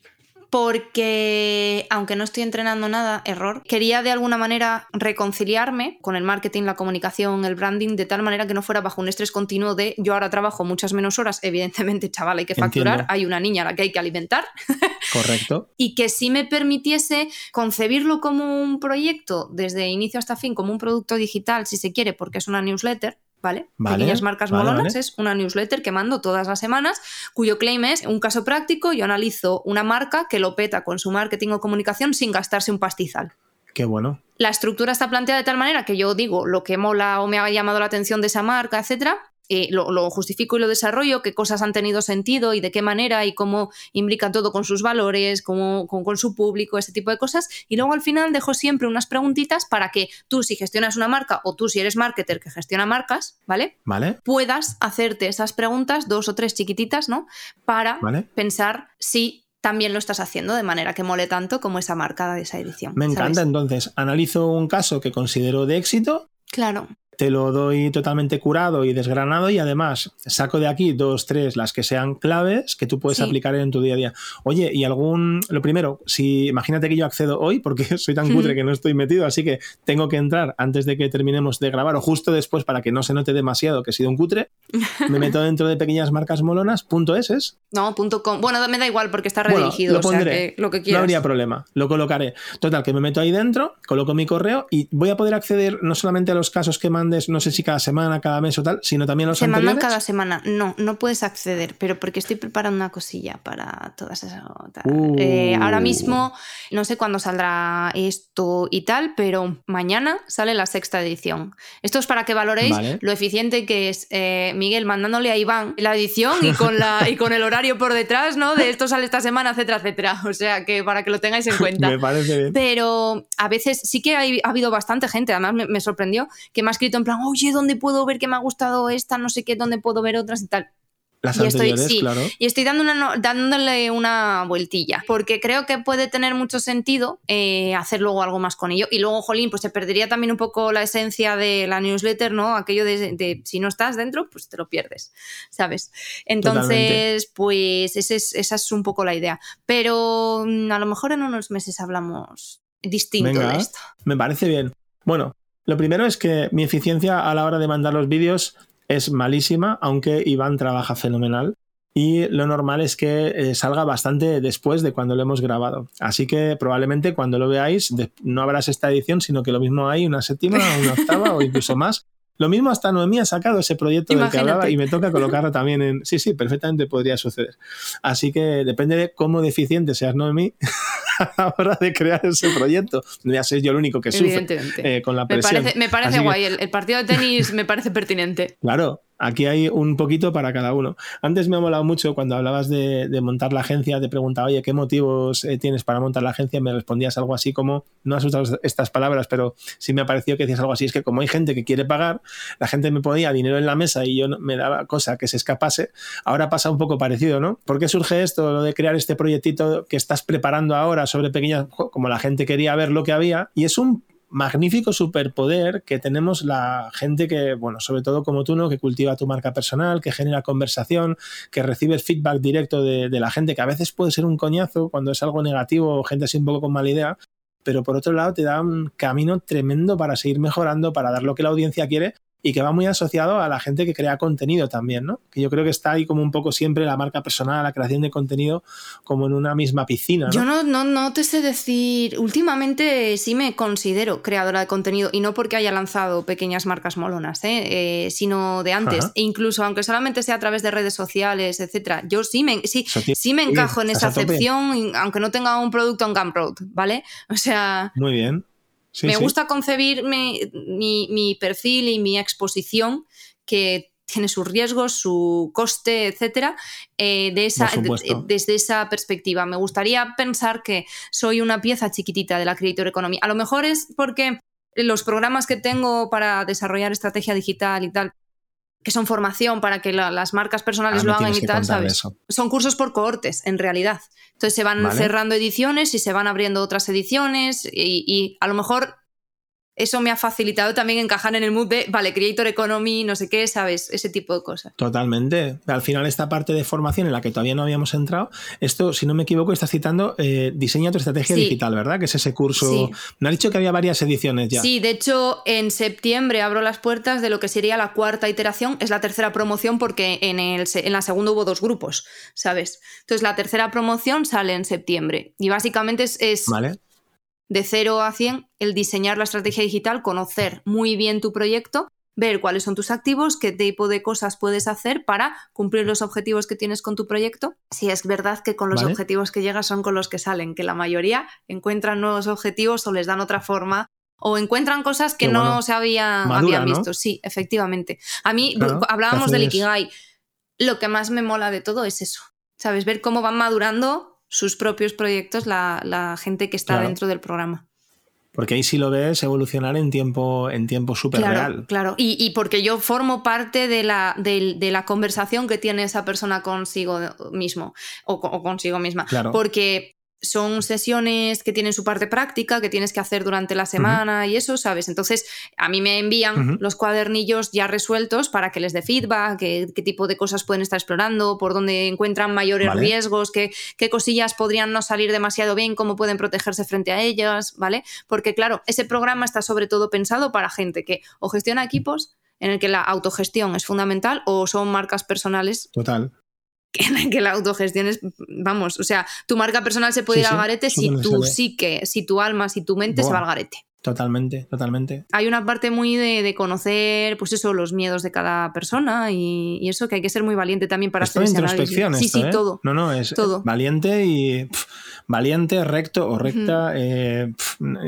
Speaker 2: porque aunque no estoy entrenando nada, error, quería de alguna manera reconciliarme con el marketing, la comunicación, el branding, de tal manera que no fuera bajo un estrés continuo de yo ahora trabajo muchas menos horas, evidentemente, chaval, hay que facturar, hay una niña a la que hay que alimentar.
Speaker 1: Correcto.
Speaker 2: y que sí me permitiese concebirlo como un proyecto desde inicio hasta fin, como un producto digital, si se quiere, porque es una newsletter, ¿vale? Pequeñas marcas molonas es una newsletter que mando todas las semanas, cuyo claim es un caso práctico, yo analizo una marca que lo peta con su marketing o comunicación sin gastarse un pastizal.
Speaker 1: Qué bueno.
Speaker 2: La estructura está planteada de tal manera que yo digo lo que mola o me ha llamado la atención de esa marca, etcétera, eh, lo, justifico y lo desarrollo, qué cosas han tenido sentido y de qué manera y cómo imbrican todo con sus valores, con, con, su público, ese tipo de cosas. Y luego al final dejo siempre unas preguntitas para que tú, si gestionas una marca o tú, si eres marketer que gestiona marcas, ¿vale?
Speaker 1: Vale.
Speaker 2: Puedas hacerte esas preguntas, dos o tres chiquititas, ¿no? Para pensar si también lo estás haciendo de manera que mole tanto como esa marca de esa edición.
Speaker 1: Me encanta, entonces, analizo un caso que considero de éxito.
Speaker 2: Claro
Speaker 1: te lo doy totalmente curado y desgranado y además saco de aquí dos, tres, las que sean claves que tú puedes aplicar en tu día a día. Oye, y algún, lo primero, si imagínate que yo accedo hoy porque soy tan cutre que no estoy metido, así que tengo que entrar antes de que terminemos de grabar o justo después para que no se note demasiado que he sido un cutre, me meto dentro de pequeñas marcas molonas, punto es, es.
Speaker 2: No, punto com. Bueno, me da igual porque está redirigido, lo pondré, lo que quieras.
Speaker 1: No habría problema, lo colocaré. Total, que me meto ahí dentro, coloco mi correo y voy a poder acceder no solamente a los casos que no sé si cada semana, cada mes o tal, sino también los Se mandan
Speaker 2: cada semana. No, no puedes acceder, pero porque estoy preparando una cosilla para todas esas. Uh. Eh, ahora mismo, no sé cuándo saldrá esto y tal, pero mañana sale la sexta edición. Esto es para que valoréis lo eficiente que es eh, Miguel mandándole a Iván la edición y con, la, y con el horario por detrás, ¿no? De esto sale esta semana, etcétera, etcétera. O sea que para que lo tengáis en cuenta.
Speaker 1: me parece bien.
Speaker 2: Pero a veces sí que ha habido bastante gente, además me, me sorprendió, que me ha escrito en plan, oye, ¿dónde puedo ver que me ha gustado esta? No sé qué, ¿dónde puedo ver otras y tal?
Speaker 1: Las y estoy, sí, claro.
Speaker 2: Y estoy dando una, dándole una vueltilla, porque creo que puede tener mucho sentido eh, hacer luego algo más con ello. Y luego, jolín, pues se perdería también un poco la esencia de la newsletter, ¿no? Aquello de, si no estás dentro, pues te lo pierdes, ¿sabes? Entonces, pues esa es un poco la idea. Pero mm, a lo mejor en unos meses hablamos distinto de esto.
Speaker 1: Me parece bien. Bueno, Lo primero es que mi eficiencia a la hora de mandar los vídeos es malísima, aunque Iván trabaja fenomenal. Y lo normal es que eh, salga bastante después de cuando lo hemos grabado. Así que probablemente cuando lo veáis no habrás esta edición, sino que lo mismo hay una séptima, una octava o incluso más lo mismo hasta Noemí ha sacado ese proyecto del que hablaba y me toca colocarlo también en... Sí, sí, perfectamente podría suceder. Así que depende de cómo deficiente seas Noemí la hora de crear ese proyecto. No voy a ser yo el único que sufre eh, con la presión.
Speaker 2: Me parece, guay, el, partido de tenis me parece pertinente.
Speaker 1: Claro, Aquí hay un poquito para cada uno. Antes me ha molado mucho cuando hablabas de, montar la agencia, te preguntaba, oye, ¿qué motivos eh, tienes para montar la agencia? Me respondías algo así como, no has usado estas palabras, pero sí me ha parecido que decías algo así, es que como hay gente que quiere pagar, la gente me ponía dinero en la mesa y yo me daba cosa que se escapase, ahora pasa un poco parecido, ¿no? ¿Por qué surge esto, lo de crear este proyectito que estás preparando ahora sobre pequeñas, como la gente quería ver lo que había? Y es un magnífico superpoder que tenemos la gente que, bueno, sobre todo como tú, ¿no? Que cultiva tu marca personal, que genera conversación, que recibe feedback directo de, la gente, que a veces puede ser un coñazo cuando es algo negativo o gente así un poco con mala idea, pero por otro lado te da un camino tremendo para seguir mejorando, para dar lo que la audiencia quiere y que va muy asociado a la gente que crea contenido también, ¿no? Que yo creo que está ahí como un poco siempre la marca personal, la creación de contenido, como en una misma piscina. ¿no?
Speaker 2: Yo no, no, no te sé decir, últimamente sí me considero creadora de contenido y no porque haya lanzado pequeñas marcas molonas, ¿eh? Eh, sino de antes. E incluso aunque solamente sea a través de redes sociales, etcétera, yo sí me, sí, sí me encajo en esa acepción, aunque no tenga un producto en Gumroad, ¿vale? O sea...
Speaker 1: Muy bien
Speaker 2: me gusta concebir mi, perfil y mi exposición que tiene sus riesgos, su coste, etcétera, eh, de esa, desde esa perspectiva. Me gustaría pensar que soy una pieza chiquitita de la Creator Economy. A lo mejor es porque los programas que tengo para desarrollar estrategia digital y tal que son formación para que las marcas personales lo hagan y tal, ¿sabes? Son cursos por cohortes, en realidad. Entonces se van cerrando ediciones y se van abriendo otras ediciones y, y a lo mejor eso me ha facilitado también encajar en el mood de, vale, Creator Economy, no sé qué, ¿sabes? Ese tipo de cosas.
Speaker 1: Totalmente. Al final, esta parte de formación en la que todavía no habíamos entrado, esto, si no me equivoco, estás citando eh, Diseña tu estrategia digital, ¿verdad? Que es ese curso. Me ha dicho que había varias ediciones ya.
Speaker 2: Sí, de hecho, en septiembre abro las puertas de lo que sería la cuarta iteración. Es la tercera promoción porque en, el, en la segunda hubo dos grupos, ¿sabes? Entonces, la tercera promoción sale en septiembre. Y básicamente es, es
Speaker 1: vale
Speaker 2: de 0 a 100 el diseñar la estrategia digital, conocer muy bien tu proyecto, ver cuáles son tus activos, qué tipo de cosas puedes hacer para cumplir los objetivos que tienes con tu proyecto. Si es verdad que con los objetivos que llegas son con los que salen, que la mayoría encuentran nuevos objetivos o les dan otra forma o encuentran cosas que no se había, habían visto. Sí, efectivamente. A mí hablábamos del Ikigai. Lo que más me mola de todo es eso. ¿Sabes? Ver cómo van madurando sus propios proyectos la, gente que está dentro del programa.
Speaker 1: Porque ahí sí lo ves evolucionar en tiempo, en tiempo súper real.
Speaker 2: Claro, y, y, porque yo formo parte de la, de, la, conversación que tiene esa persona consigo mismo o, o consigo misma.
Speaker 1: Claro.
Speaker 2: Porque son sesiones que tienen su parte práctica, que tienes que hacer durante la semana y eso, ¿sabes? Entonces, a mí me envían los cuadernillos ya resueltos para que les dé feedback, qué, tipo de cosas pueden estar explorando, por dónde encuentran mayores riesgos, qué, qué cosillas podrían no salir demasiado bien, cómo pueden protegerse frente a ellas, ¿vale? Porque, claro, ese programa está sobre todo pensado para gente que o gestiona equipos en el que la autogestión es fundamental o son marcas personales
Speaker 1: Total
Speaker 2: que, la autogestión es, vamos, o sea, tu marca personal se puede ir al garete si tu psique, si tu alma, si tu mente se va al garete.
Speaker 1: Totalmente, totalmente.
Speaker 2: Hay una parte muy de, conocer, pues eso, los miedos de cada persona y, eso, que hay que ser muy valiente también para
Speaker 1: hacer introspección.
Speaker 2: sí, sí,
Speaker 1: ¿eh?
Speaker 2: todo.
Speaker 1: No, no, es todo. valiente y valiente, recto o recta. Eh,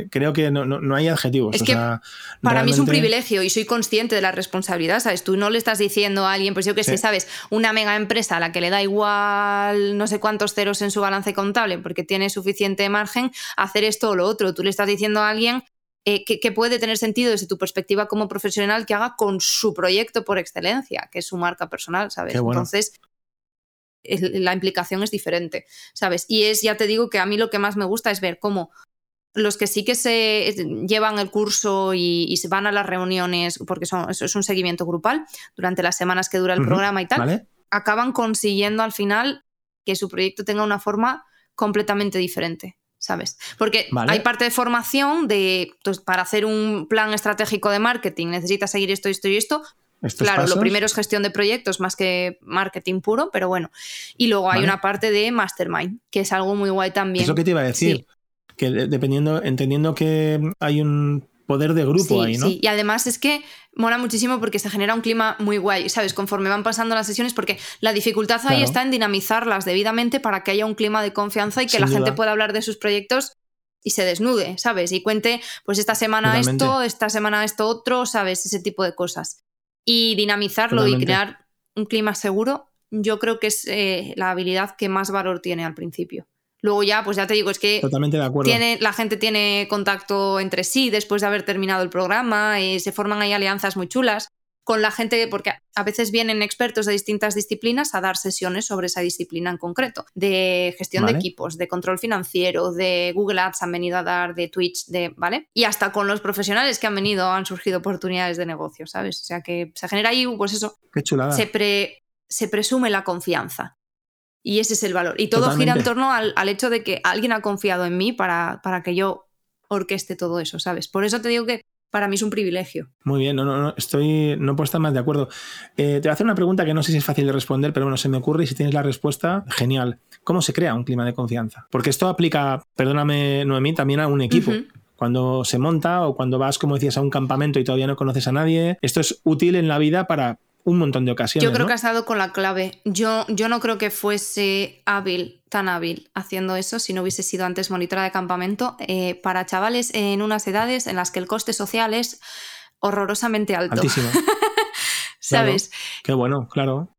Speaker 1: creo que no, hay adjetivos.
Speaker 2: Es que para mí es un privilegio y soy consciente de la responsabilidad, ¿sabes? Tú no le estás diciendo a alguien, pues yo que sé, ¿sabes? Una mega empresa a la que le da igual no sé cuántos ceros en su balance contable porque tiene suficiente margen, hacer esto o lo otro. Tú le estás diciendo a alguien eh, que, puede tener sentido desde tu perspectiva como profesional que haga con su proyecto por excelencia, que es su marca personal, ¿sabes? Entonces, la implicación es diferente, ¿sabes? Y es, ya te digo, que a mí lo que más me gusta es ver cómo los que sí que se llevan el curso y, se van a las reuniones, porque son, es un seguimiento grupal durante las semanas que dura el programa y tal, acaban consiguiendo al final que su proyecto tenga una forma completamente diferente ¿sabes? Porque hay parte de formación de, pues, para hacer un plan estratégico de marketing necesitas seguir esto, esto y esto. claro, lo primero es gestión de proyectos más que marketing puro, pero bueno. Y luego hay una parte de mastermind, que es algo muy guay también.
Speaker 1: Es lo que te iba a decir. Que dependiendo, entendiendo que hay un poder de grupo ahí, ¿no?
Speaker 2: Sí, y además es que mola muchísimo porque se genera un clima muy guay, ¿sabes? Conforme van pasando las sesiones, porque la dificultad ahí está en dinamizarlas debidamente para que haya un clima de confianza y que la gente pueda hablar de sus proyectos y se desnude, ¿sabes? Y cuente, pues esta semana esto, esta semana esto otro, ¿sabes? Ese tipo de cosas. Y dinamizarlo y crear un clima seguro, yo creo que es eh, la habilidad que más valor tiene al principio. Luego ya, pues ya te digo, es que Tiene, la gente tiene contacto entre sí después de haber terminado el programa y se forman ahí alianzas muy chulas con la gente, porque a veces vienen expertos de distintas disciplinas a dar sesiones sobre esa disciplina en concreto, de gestión de equipos, de control financiero, de Google Ads han venido a dar, de Twitch, de, ¿vale? Y hasta con los profesionales que han venido han surgido oportunidades de negocio, ¿sabes? O sea que se genera ahí, pues eso.
Speaker 1: Qué chulada.
Speaker 2: Se, se presume la confianza. Y ese es el valor. Y todo gira en torno al, hecho de que alguien ha confiado en mí para, para que yo orqueste todo eso, ¿sabes? Por eso te digo que para mí es un privilegio.
Speaker 1: Muy bien, no, no, no estoy, no puedo estar más de acuerdo. Eh, te voy a hacer una pregunta que no sé si es fácil de responder, pero bueno, se me ocurre y si tienes la respuesta, genial. ¿Cómo se crea un clima de confianza? Porque esto aplica, perdóname Noemí, también a un equipo. Cuando se monta o cuando vas, como decías, a un campamento y todavía no conoces a nadie, esto es útil en la vida para un montón de ocasiones.
Speaker 2: Yo creo que has dado con la clave. Yo, yo no creo que fuese hábil, tan hábil, haciendo eso si no hubiese sido antes monitora de campamento eh, para chavales en unas edades en las que el coste social es horrorosamente alto.
Speaker 1: Altísimo.
Speaker 2: ¿Sabes?
Speaker 1: qué bueno, claro.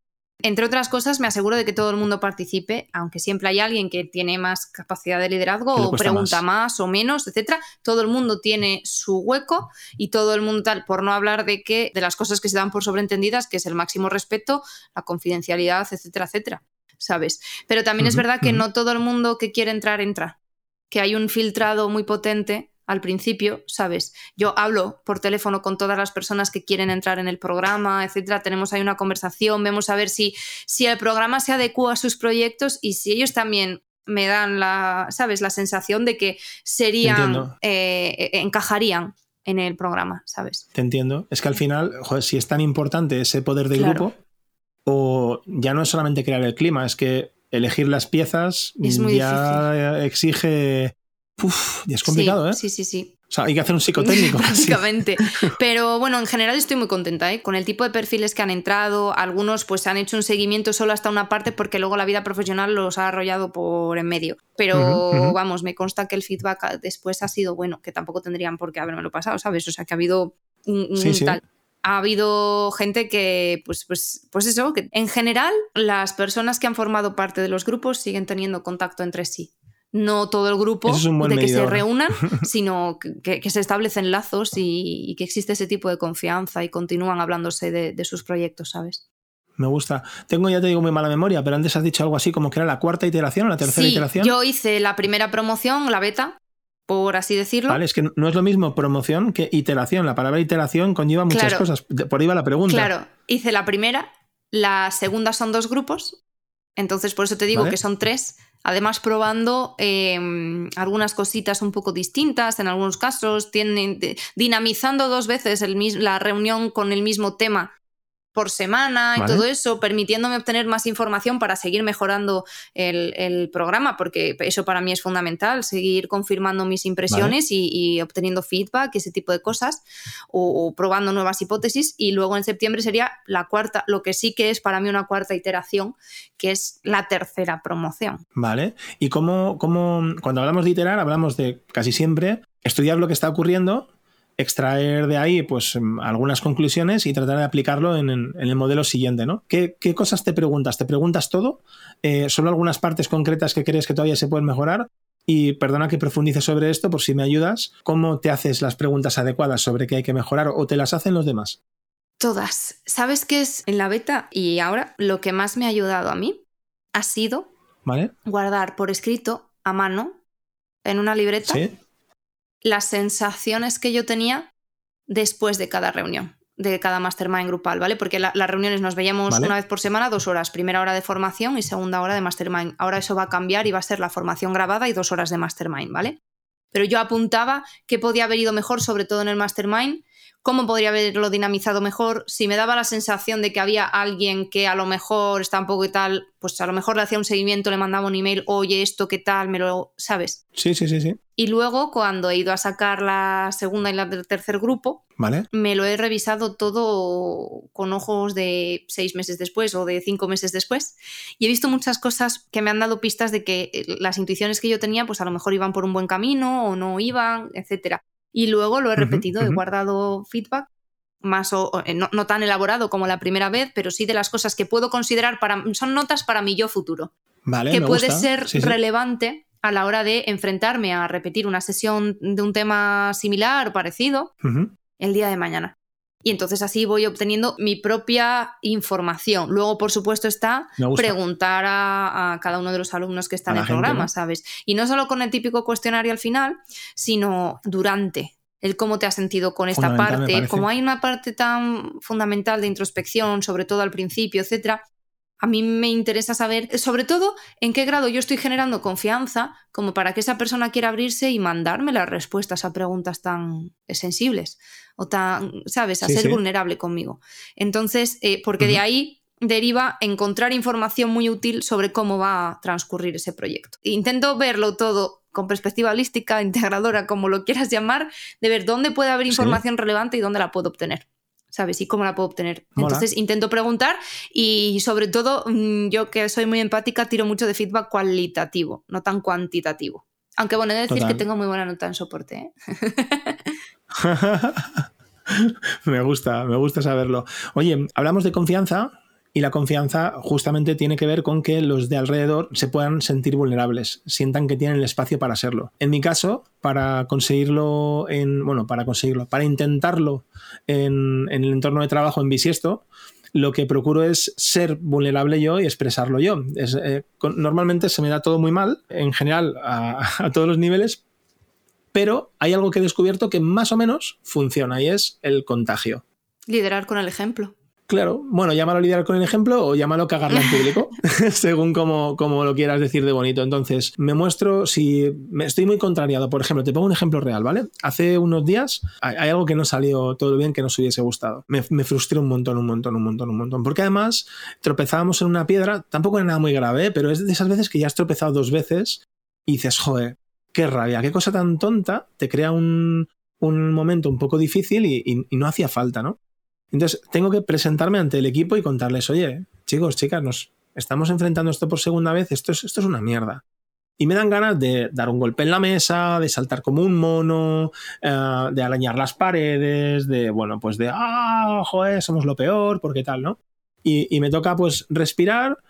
Speaker 2: Entre otras cosas, me aseguro de que todo el mundo participe, aunque siempre hay alguien que tiene más capacidad de liderazgo o pregunta más. o menos, etcétera. Todo el mundo tiene su hueco y todo el mundo tal, por no hablar de que de las cosas que se dan por sobreentendidas, que es el máximo respeto, la confidencialidad, etcétera, etcétera. ¿Sabes? Pero también es verdad que no todo el mundo que quiere entrar entra, que hay un filtrado muy potente al principio, ¿sabes? Yo hablo por teléfono con todas las personas que quieren entrar en el programa, etcétera. Tenemos ahí una conversación, vemos a ver si, si el programa se adecua a sus proyectos y si ellos también me dan la, ¿sabes? La sensación de que serían, eh, encajarían en el programa, ¿sabes?
Speaker 1: Te entiendo. Es que al final, joder, si es tan importante ese poder del grupo, o ya no es solamente crear el clima, es que elegir las piezas ya exige Uf, y es complicado, ¿eh?
Speaker 2: Sí, sí, sí.
Speaker 1: O sea, hay que hacer un psicotécnico.
Speaker 2: Básicamente. Pero bueno, en general estoy muy contenta ¿eh? con el tipo de perfiles que han entrado. Algunos pues han hecho un seguimiento solo hasta una parte porque luego la vida profesional los ha arrollado por en medio. Pero vamos, me consta que el feedback después ha sido bueno, que tampoco tendrían por qué haberme lo pasado, ¿sabes? O sea, que ha habido un, tal ha habido gente que, pues, pues, pues eso, que en general las personas que han formado parte de los grupos siguen teniendo contacto entre sí no todo el grupo de que se reúnan, sino que, se establecen lazos y, que existe ese tipo de confianza y continúan hablándose de, sus proyectos, ¿sabes?
Speaker 1: Me gusta. Tengo, ya te digo, muy mala memoria, pero antes has dicho algo así como que era la cuarta iteración o la tercera
Speaker 2: sí,
Speaker 1: iteración.
Speaker 2: Yo hice la primera promoción, la beta, por así decirlo.
Speaker 1: Vale, es que no es lo mismo promoción que iteración. La palabra iteración conlleva muchas cosas. Por ahí va la pregunta.
Speaker 2: Claro, hice la primera, la segunda son dos grupos, entonces por eso te digo que son tres Además, probando em, algunas cositas un poco distintas en algunos casos, tienen, dinamizando dos veces la reunión con el mismo tema por semana y todo eso, permitiéndome obtener más información para seguir mejorando el, programa, porque eso para mí es fundamental, seguir confirmando mis impresiones y, obteniendo feedback, ese tipo de cosas, o, probando nuevas hipótesis. Y luego en septiembre sería la cuarta, lo que sí que es para mí una cuarta iteración, que es la tercera promoción.
Speaker 1: Vale. Y cómo, cómo cuando hablamos de iterar, hablamos de casi siempre estudiar lo que está ocurriendo extraer de ahí pues em, algunas conclusiones y tratar de aplicarlo en, el modelo siguiente, ¿no? ¿Qué, cosas te preguntas? ¿Te preguntas todo? Eh, ¿Solo algunas partes concretas que crees que todavía se pueden mejorar? Y perdona que profundice sobre esto, por si me ayudas, ¿cómo te haces las preguntas adecuadas sobre qué hay que mejorar o te las hacen los demás?
Speaker 2: Todas. ¿Sabes qué es en la beta y ahora lo que más me ha ayudado a mí? Ha sido
Speaker 1: ¿Vale?
Speaker 2: guardar por escrito a mano en una libreta las sensaciones que yo tenía después de cada reunión. de cada mastermind grupal, ¿vale? Porque las reuniones nos veíamos una vez por semana, dos horas, primera hora de formación y segunda hora de mastermind. Ahora eso va a cambiar y va a ser la formación grabada y dos horas de mastermind, ¿vale? Pero yo apuntaba que podía haber ido mejor, sobre todo en el mastermind, cómo podría haberlo dinamizado mejor, si me daba la sensación de que había alguien que a lo mejor está un poco y tal, pues a lo mejor le hacía un seguimiento, le mandaba un email, oye, esto qué tal, me lo, ¿sabes?
Speaker 1: Sí, sí, sí, sí.
Speaker 2: Y luego cuando he ido a sacar la segunda y la del tercer grupo,
Speaker 1: ¿Vale?
Speaker 2: me lo he revisado todo con ojos de seis meses después o de cinco meses después y he visto muchas cosas que me han dado pistas de que eh, las intuiciones que yo tenía pues a lo mejor iban por un buen camino o no iban, etcétera. Y luego lo he repetido, he guardado feedback más o, eh, no, tan elaborado como la primera vez, pero sí de las cosas que puedo considerar para son notas para mi yo futuro.
Speaker 1: Vale,
Speaker 2: que puede ser relevante a la hora de enfrentarme a repetir una sesión de un tema similar o parecido el día de mañana. Y entonces así voy obteniendo mi propia información. Luego, por supuesto, está preguntar a, cada uno de los alumnos que están en el programa, ¿sabes? Y no solo con el típico cuestionario al final, sino durante el cómo te has sentido con esta parte. Como hay una parte tan fundamental de introspección, sobre todo al principio, etcétera, a mí me interesa saber, sobre todo, en qué grado yo estoy generando confianza como para que esa persona quiera abrirse y mandarme las respuestas a preguntas tan sensibles o tan, ¿sabes?, a ser vulnerable conmigo. Entonces, eh, porque de ahí deriva encontrar información muy útil sobre cómo va a transcurrir ese proyecto. Intento verlo todo con perspectiva holística, integradora, como lo quieras llamar, de ver dónde puede haber información relevante y dónde la puedo obtener. ¿Sabes? Y cómo la puedo obtener. Entonces intento preguntar y sobre todo mm, yo que soy muy empática tiro mucho de feedback cualitativo, no tan cuantitativo. Aunque bueno, he de decir que tengo muy buena nota en soporte. ¿eh?
Speaker 1: me gusta, me gusta saberlo. Oye, hablamos de confianza y la confianza justamente tiene que ver con que los de alrededor se puedan sentir vulnerables, sientan que tienen el espacio para serlo. En mi caso, para conseguirlo en, bueno, para conseguirlo, para intentarlo en, el entorno de trabajo en bisiesto, lo que procuro es ser vulnerable yo y expresarlo yo. Eh, normalmente se me da todo muy mal, en general, a, a todos los niveles, pero hay algo que he descubierto que más o menos funciona y es el contagio.
Speaker 2: Liderar con el ejemplo.
Speaker 1: Claro, bueno, llámalo lidiar con el ejemplo o llámalo cagarla en público, según como, lo quieras decir de bonito. Entonces, me muestro si me estoy muy contrariado. Por ejemplo, te pongo un ejemplo real, ¿vale? Hace unos días hay, algo que no salió todo bien, que nos hubiese gustado. Me, me, frustré un montón, un montón, un montón, un montón. Porque además tropezábamos en una piedra, tampoco era nada muy grave, ¿eh? pero es de esas veces que ya has tropezado dos veces y dices, joder, qué rabia, qué cosa tan tonta, te crea un, momento un poco difícil y no hacía falta, ¿no? Entonces, tengo que presentarme ante el equipo y contarles, oye, chicos, chicas, nos estamos enfrentando esto por segunda vez, esto es, esto es una mierda. Y me dan ganas de dar un golpe en la mesa, de saltar como un mono, eh, de arañar las paredes, de, bueno, pues de, ah, joder, somos lo peor, porque tal, ¿no? Y, me toca pues respirar y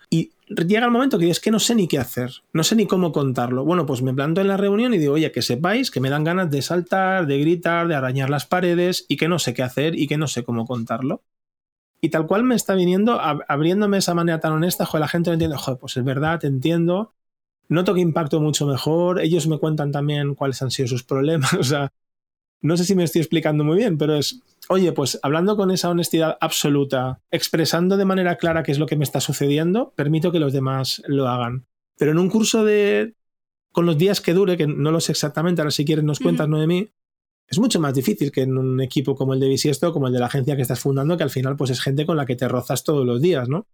Speaker 1: llega el momento que es que no sé ni qué hacer, no sé ni cómo contarlo. Bueno, pues me planto en la reunión y digo, oye, que sepáis que me dan ganas de saltar, de gritar, de arañar las paredes y que no sé qué hacer y que no sé cómo contarlo. Y tal cual me está viniendo, abriéndome esa manera tan honesta, joder, la gente no entiende, joder, pues es verdad, te entiendo. Noto que impacto mucho mejor, ellos me cuentan también cuáles han sido sus problemas, o sea, no sé si me estoy explicando muy bien, pero es, oye, pues hablando con esa honestidad absoluta, expresando de manera clara qué es lo que me está sucediendo, permito que los demás lo hagan. Pero en un curso de, con los días que dure, que no lo sé exactamente, ahora si quieres nos cuentas, no de mí, es mucho más difícil que en un equipo como el de Bisiesto, como el de la agencia que estás fundando, que al final pues es gente con la que te rozas todos los días, ¿no?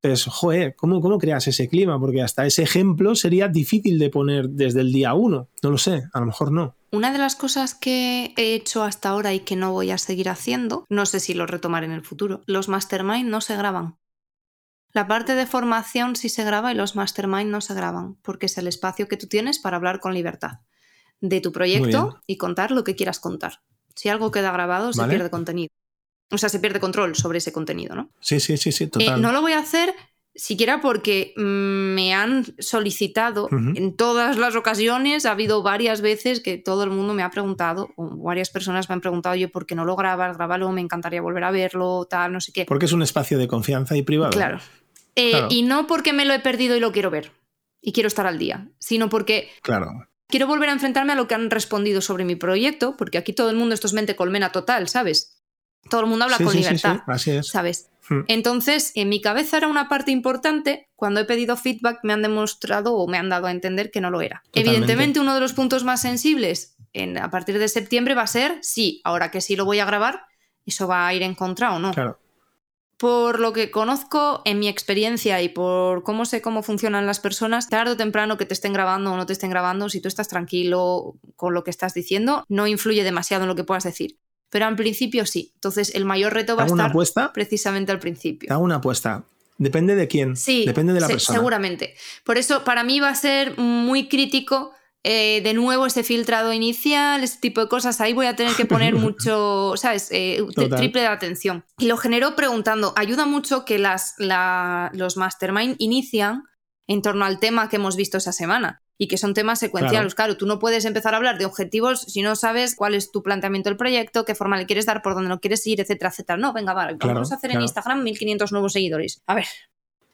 Speaker 1: Entonces, joder, ¿cómo, ¿cómo creas ese clima? Porque hasta ese ejemplo sería difícil de poner desde el día uno. No lo sé, a lo mejor no.
Speaker 2: Una de las cosas que he hecho hasta ahora y que no voy a seguir haciendo, no sé si lo retomaré en el futuro, los mastermind no se graban. La parte de formación sí se graba y los mastermind no se graban, porque es el espacio que tú tienes para hablar con libertad de tu proyecto y contar lo que quieras contar. Si algo queda grabado, se pierde contenido. O sea, se pierde control sobre ese contenido, ¿no?
Speaker 1: Sí, sí, sí, sí, eh, total.
Speaker 2: no lo voy a hacer siquiera porque mm, me han solicitado en todas las ocasiones, ha habido varias veces que todo el mundo me ha preguntado, o varias personas me han preguntado, yo, ¿por qué no lo grabas? Grábalo, me encantaría volver a verlo, tal, no sé qué.
Speaker 1: Porque es un espacio de confianza y privado.
Speaker 2: Claro. Eh, y no porque me lo he perdido y lo quiero ver y quiero estar al día, sino porque
Speaker 1: claro.
Speaker 2: quiero volver a enfrentarme a lo que han respondido sobre mi proyecto, porque aquí todo el mundo esto es mente colmena total, ¿sabes? Todo el mundo habla con libertad.
Speaker 1: así es.
Speaker 2: ¿Sabes? Hmm. Entonces, en mi cabeza era una parte importante. Cuando he pedido feedback, me han demostrado o me han dado a entender que no lo era. Evidentemente, uno de los puntos más sensibles en, a partir de septiembre va a ser sí, ahora que sí lo voy a grabar, eso va a ir en contra o no.
Speaker 1: Claro.
Speaker 2: Por lo que conozco en mi experiencia y por cómo sé cómo funcionan las personas, tarde o temprano que te estén grabando o no te estén grabando, si tú estás tranquilo con lo que estás diciendo, no influye demasiado en lo que puedas decir. Pero al principio sí. Entonces el mayor reto va a estar
Speaker 1: apuesta?
Speaker 2: precisamente al principio.
Speaker 1: Hago una apuesta. Depende de quién. Sí, depende de la persona.
Speaker 2: Seguramente. Por eso para mí va a ser muy crítico eh, de nuevo ese filtrado inicial, ese tipo de cosas, ahí voy a tener que poner mucho, ¿sabes? Eh, triple de atención. Y lo generó preguntando, ayuda mucho que las, los mastermind inician en torno al tema que hemos visto esa semana y que son temas secuenciales. Claro. tú no puedes empezar a hablar de objetivos si no sabes cuál es tu planteamiento del proyecto, qué forma le quieres dar, por dónde lo quieres ir, etcétera, etcétera. No, venga, vale, vamos a hacer en Instagram 1500 nuevos seguidores. A ver,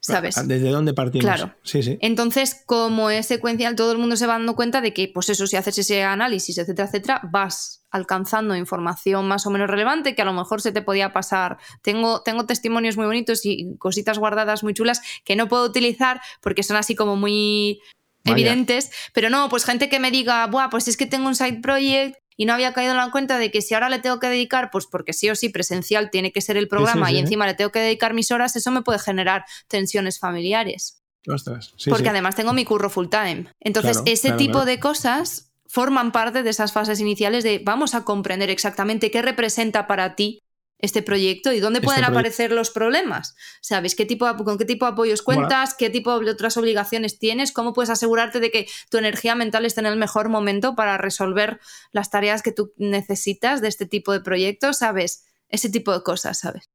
Speaker 2: ¿sabes?
Speaker 1: ¿Desde dónde partimos? Claro. Sí, sí.
Speaker 2: Entonces, como es secuencial, todo el mundo se va dando cuenta de que, pues eso, si haces ese análisis, etcétera, etcétera, vas alcanzando información más o menos relevante que a lo mejor se te podía pasar. Tengo, tengo testimonios muy bonitos y cositas guardadas muy chulas que no puedo utilizar porque son así como muy evidentes, pero no, pues gente que me diga, Buah, pues es que tengo un side project y no había caído en la cuenta de que si ahora le tengo que dedicar, pues porque sí o sí presencial tiene que ser el programa y encima le tengo que dedicar mis horas, eso me puede generar tensiones familiares.
Speaker 1: Ostras,
Speaker 2: porque además tengo mi curro full time. Entonces, ese tipo de cosas forman parte de esas fases iniciales de vamos a comprender exactamente qué representa para ti este proyecto y dónde este pueden aparecer los problemas. ¿Sabes? ¿Qué tipo ¿Con qué tipo de apoyos cuentas? ¿Qué tipo de otras obligaciones tienes? ¿Cómo puedes asegurarte de que tu energía mental esté en el mejor momento para resolver las tareas que tú necesitas de este tipo de proyectos? ¿Sabes? Ese tipo de cosas, ¿sabes?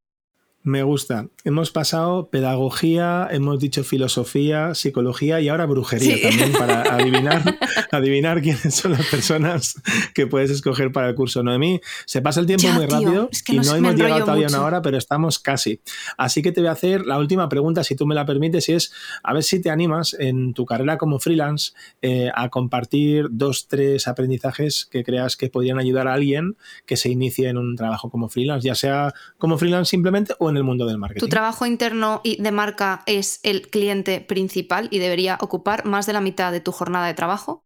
Speaker 1: Me gusta. Hemos pasado pedagogía, hemos dicho filosofía, psicología y ahora brujería también para adivinar, adivinar quiénes son las personas que puedes escoger para el curso. Noemí, se pasa el tiempo muy rápido y no hemos llegado todavía a una hora, pero estamos casi. Así que te voy a hacer la última pregunta, si tú me la permites, y es a ver si te animas en tu carrera como freelance eh, a compartir dos, tres aprendizajes que creas que podrían ayudar a alguien que se inicie en un trabajo como freelance, ya sea como freelance simplemente o en el mundo del marketing.
Speaker 2: Tu trabajo interno y de marca es el cliente principal y debería ocupar más de la mitad de tu jornada de trabajo.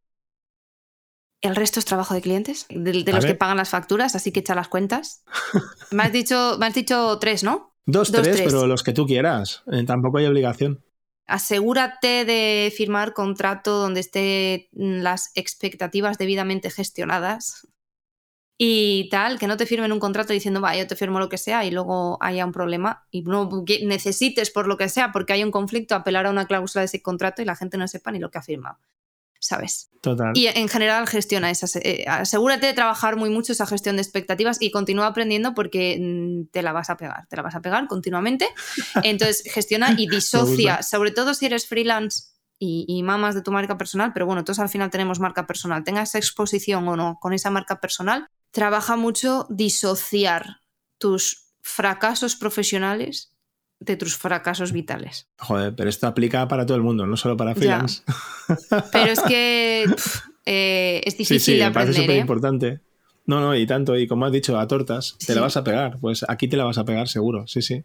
Speaker 2: El resto es trabajo de clientes, de, los que pagan las facturas, así que echa las cuentas. me, has dicho, me has dicho tres, ¿no?
Speaker 1: Dos, tres, pero los que tú quieras. Eh, tampoco hay obligación.
Speaker 2: Asegúrate de firmar contrato donde estén las expectativas debidamente gestionadas y tal, que no te firmen un contrato diciendo, va, yo te firmo lo que sea y luego haya un problema y no necesites por lo que sea, porque hay un conflicto, apelar a una cláusula de ese contrato y la gente no sepa ni lo que ha firmado. ¿Sabes?
Speaker 1: Total.
Speaker 2: Y en general gestiona esas. Eh, asegúrate de trabajar muy mucho esa gestión de expectativas y continúa aprendiendo porque mm, te la vas a pegar, te la vas a pegar continuamente. Entonces gestiona y disocia, sobre todo si eres freelance y, y, mamas de tu marca personal, pero bueno, todos al final tenemos marca personal, tengas exposición o no con esa marca personal, trabaja mucho disociar tus fracasos profesionales de tus fracasos vitales.
Speaker 1: Joder, pero esto aplica para todo el mundo, no solo para freelance.
Speaker 2: Pero es que eh, es difícil sí, sí, de aprender.
Speaker 1: súper ¿eh? importante. No, no, y tanto, y como has dicho, a tortas, te la vas a pegar. Pues aquí te la vas a pegar seguro, sí, sí.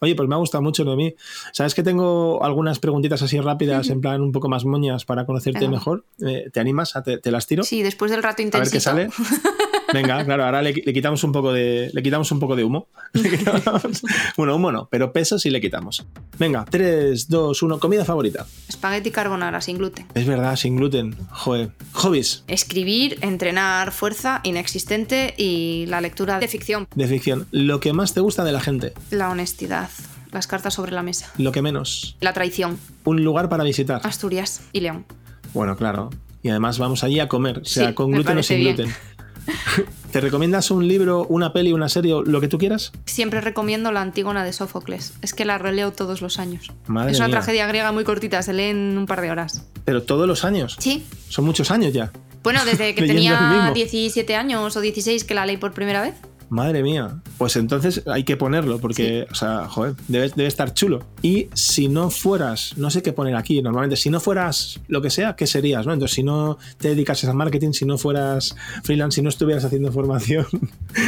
Speaker 1: Oye, pues me ha gustado mucho, Noemí. ¿Sabes que tengo algunas preguntitas así rápidas, en plan un poco más moñas para conocerte mejor? Eh, ¿Te animas? A te, te, las tiro?
Speaker 2: Sí, después del rato intenso.
Speaker 1: A ver qué sale. Venga, claro, ahora le, quitamos un poco de. Le quitamos un poco de humo. bueno, humo no, pero peso sí le quitamos. Venga, 3, 2, 1. Comida favorita.
Speaker 2: Espagueti carbonara, sin gluten.
Speaker 1: Es verdad, sin gluten. Joder. Hobbies.
Speaker 2: Escribir, entrenar, fuerza, inexistente y la lectura de ficción.
Speaker 1: De ficción. Lo que más te gusta de la gente.
Speaker 2: La honestidad. Las cartas sobre la mesa.
Speaker 1: Lo que menos.
Speaker 2: La traición.
Speaker 1: Un lugar para visitar.
Speaker 2: Asturias y León.
Speaker 1: Bueno, claro. Y además vamos allí a comer, sea con gluten o sin gluten. ¿Te recomiendas un libro, una peli, una serie, lo que tú quieras?
Speaker 2: Siempre recomiendo la Antígona de Sófocles. Es que la releo todos los años. es una tragedia griega muy cortita, se lee en un par de horas.
Speaker 1: ¿Pero todos los años?
Speaker 2: Sí.
Speaker 1: Son muchos años ya.
Speaker 2: Bueno, desde que tenía 17 años o 16 que la leí por primera vez.
Speaker 1: Madre mía. Pues entonces hay que ponerlo, porque, o sea, joder, debe, debe, estar chulo. Y si no fueras, no sé qué poner aquí normalmente, si no fueras lo que sea, ¿qué serías? ¿no? Entonces, si no te dedicases a marketing, si no fueras freelance, si no estuvieras haciendo formación,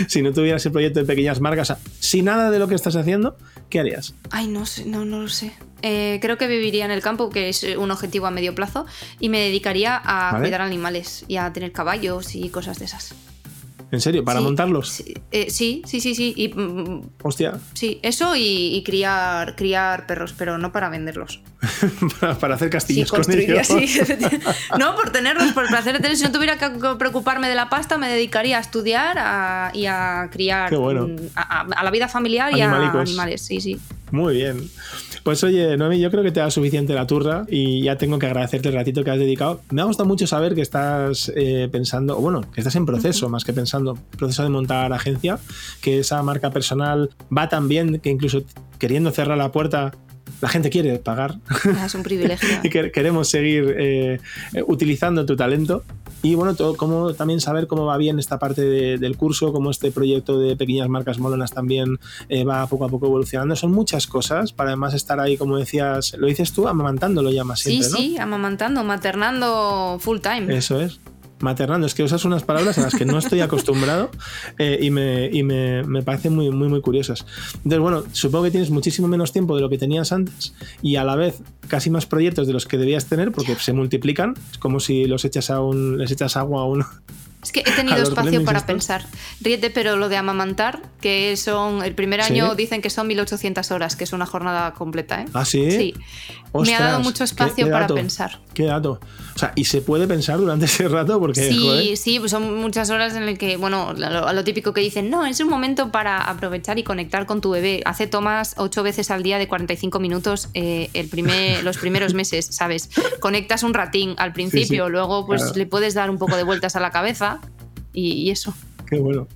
Speaker 1: si no tuvieras el proyecto de pequeñas marcas, si nada de lo que estás haciendo, ¿qué harías?
Speaker 2: Ay, no sé, no, no lo sé. Eh, creo que viviría en el campo, que es un objetivo a medio plazo, y me dedicaría a cuidar animales y a tener caballos y cosas de esas.
Speaker 1: ¿En serio? ¿Para montarlos?
Speaker 2: Eh, sí, sí, sí, sí, Y,
Speaker 1: mm, Hostia.
Speaker 2: Sí, eso y, criar, criar perros, pero no para venderlos.
Speaker 1: para, hacer castillos con ellos.
Speaker 2: no, por tenerlos, por placer de tener. Si no tuviera que preocuparme de la pasta, me dedicaría a estudiar y a criar. Mm, a, la vida familiar y a animales. Sí, sí.
Speaker 1: Muy bien. Pues oye, Noemi, yo creo que te da suficiente la turra y ya tengo que agradecerte el ratito que has dedicado. Me ha gustado mucho saber que estás eh, pensando, o bueno, que estás en proceso, más que pensando, proceso de montar agencia, que esa marca personal va tan bien que incluso queriendo cerrar la puerta la gente quiere pagar.
Speaker 2: Ah, es un privilegio.
Speaker 1: y queremos seguir eh, utilizando tu talento. Y bueno, todo, como también saber cómo va bien esta parte del curso, cómo este proyecto de pequeñas marcas molonas también eh, va poco a poco evolucionando. Son muchas cosas para además estar ahí, como decías, lo dices tú, amamantando, lo llamas siempre,
Speaker 2: sí, Sí, amamantando, maternando full time.
Speaker 1: Eso es maternando. Es que usas unas palabras a las que no estoy acostumbrado eh, y, me, y me, me, parecen muy, muy, muy curiosas. Entonces, bueno, supongo que tienes muchísimo menos tiempo de lo que tenías antes y a la vez casi más proyectos de los que debías tener porque se multiplican. Es como si los echas a un, les echas agua a uno
Speaker 2: es que he tenido espacio para pensar. Ríete, pero lo de amamantar, que son. El primer año dicen que son 1800 horas, que es una jornada completa, ¿eh?
Speaker 1: ¿Ah, sí?
Speaker 2: Sí. Me ha dado mucho espacio para pensar.
Speaker 1: Qué dato. O sea, ¿y se puede pensar durante ese rato? Porque,
Speaker 2: sí, sí, pues son muchas horas en las que, bueno, lo, lo, típico que dicen, no, es un momento para aprovechar y conectar con tu bebé. Hace tomas ocho veces al día de 45 minutos eh, el primer, los primeros meses, ¿sabes? Conectas un ratín al principio, luego pues le puedes dar un poco de vueltas a la cabeza y, eso.
Speaker 1: Qué bueno.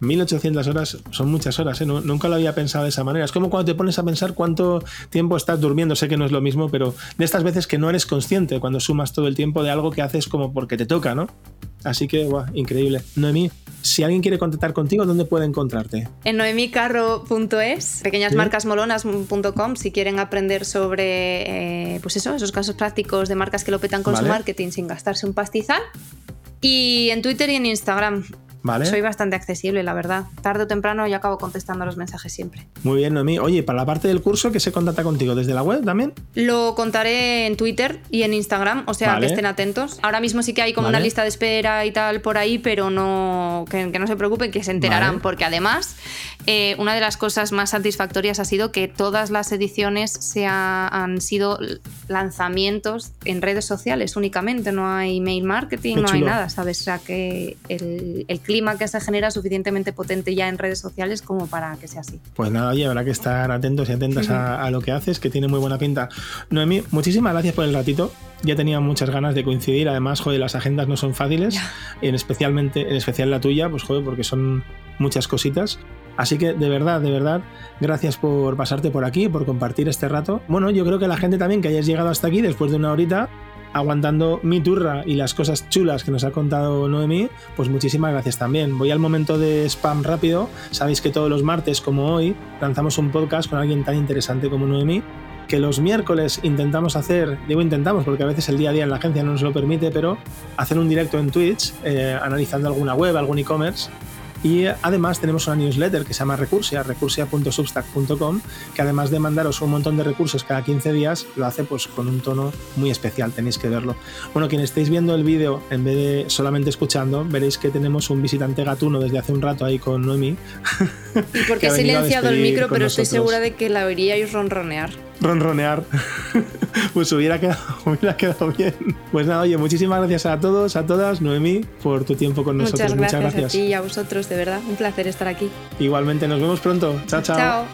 Speaker 1: 1800 horas son muchas horas, ¿eh? nunca lo había pensado de esa manera. Es como cuando te pones a pensar cuánto tiempo estás durmiendo, sé que no es lo mismo, pero de estas veces que no eres consciente cuando sumas todo el tiempo de algo que haces como porque te toca, ¿no? Así que, guau, increíble. Noemí, si alguien quiere contactar contigo, ¿dónde puede encontrarte?
Speaker 2: En noemicarro.es, pequeñasmarcasmolonas.com, si quieren aprender sobre, eh, pues eso, esos casos prácticos de marcas que lo petan con su marketing sin gastarse un pastizal. Y en Twitter y en Instagram. Soy bastante accesible, la verdad. Tarde o temprano yo acabo contestando los mensajes siempre.
Speaker 1: Muy bien, Noemí. Oye, para la parte del curso, ¿qué se contacta contigo? ¿Desde la web también?
Speaker 2: Lo contaré en Twitter y en Instagram, o sea, que estén atentos. Ahora mismo sí que hay como una lista de espera y tal por ahí, pero no que, no se preocupen, que se enterarán, porque además eh, una de las cosas más satisfactorias ha sido que todas las ediciones se han sido lanzamientos en redes sociales únicamente, no hay mail marketing, no hay nada, ¿sabes? O sea, que el, el clima que se genera suficientemente potente ya en redes sociales como para que sea así.
Speaker 1: Pues nada, oye, habrá que estar atentos y atentas a, lo que haces, que tiene muy buena pinta. Noemí, muchísimas gracias por el ratito. Ya tenía muchas ganas de coincidir. Además, joder, las agendas no son fáciles, en especialmente, en especial la tuya, pues joder, porque son muchas cositas. Así que de verdad, de verdad, gracias por pasarte por aquí, por compartir este rato. Bueno, yo creo que la gente también que hayas llegado hasta aquí después de una horita, aguantando mi turra y las cosas chulas que nos ha contado Noemí, pues muchísimas gracias también. Voy al momento de spam rápido. Sabéis que todos los martes, como hoy, lanzamos un podcast con alguien tan interesante como Noemí. Que los miércoles intentamos hacer, digo intentamos porque a veces el día a día en la agencia no nos lo permite, pero hacer un directo en Twitch eh, analizando alguna web, algún e-commerce y además tenemos una newsletter que se llama Recursia, recursia.substack.com, que además de mandaros un montón de recursos cada 15 días, lo hace pues con un tono muy especial, tenéis que verlo. Bueno, quien estéis viendo el vídeo en vez de solamente escuchando, veréis que tenemos un visitante gatuno desde hace un rato ahí con Noemi.
Speaker 2: Y porque he silenciado el micro, pero estoy segura de que la oiríais ronronear
Speaker 1: ronronear. pues hubiera quedado, hubiera quedado bien. Pues nada, oye, muchísimas gracias a todos, a todas, Noemí, por tu tiempo con nosotros.
Speaker 2: Muchas gracias, a ti y a vosotros, de verdad. Un placer estar aquí.
Speaker 1: Igualmente, nos vemos pronto. chao. Chao.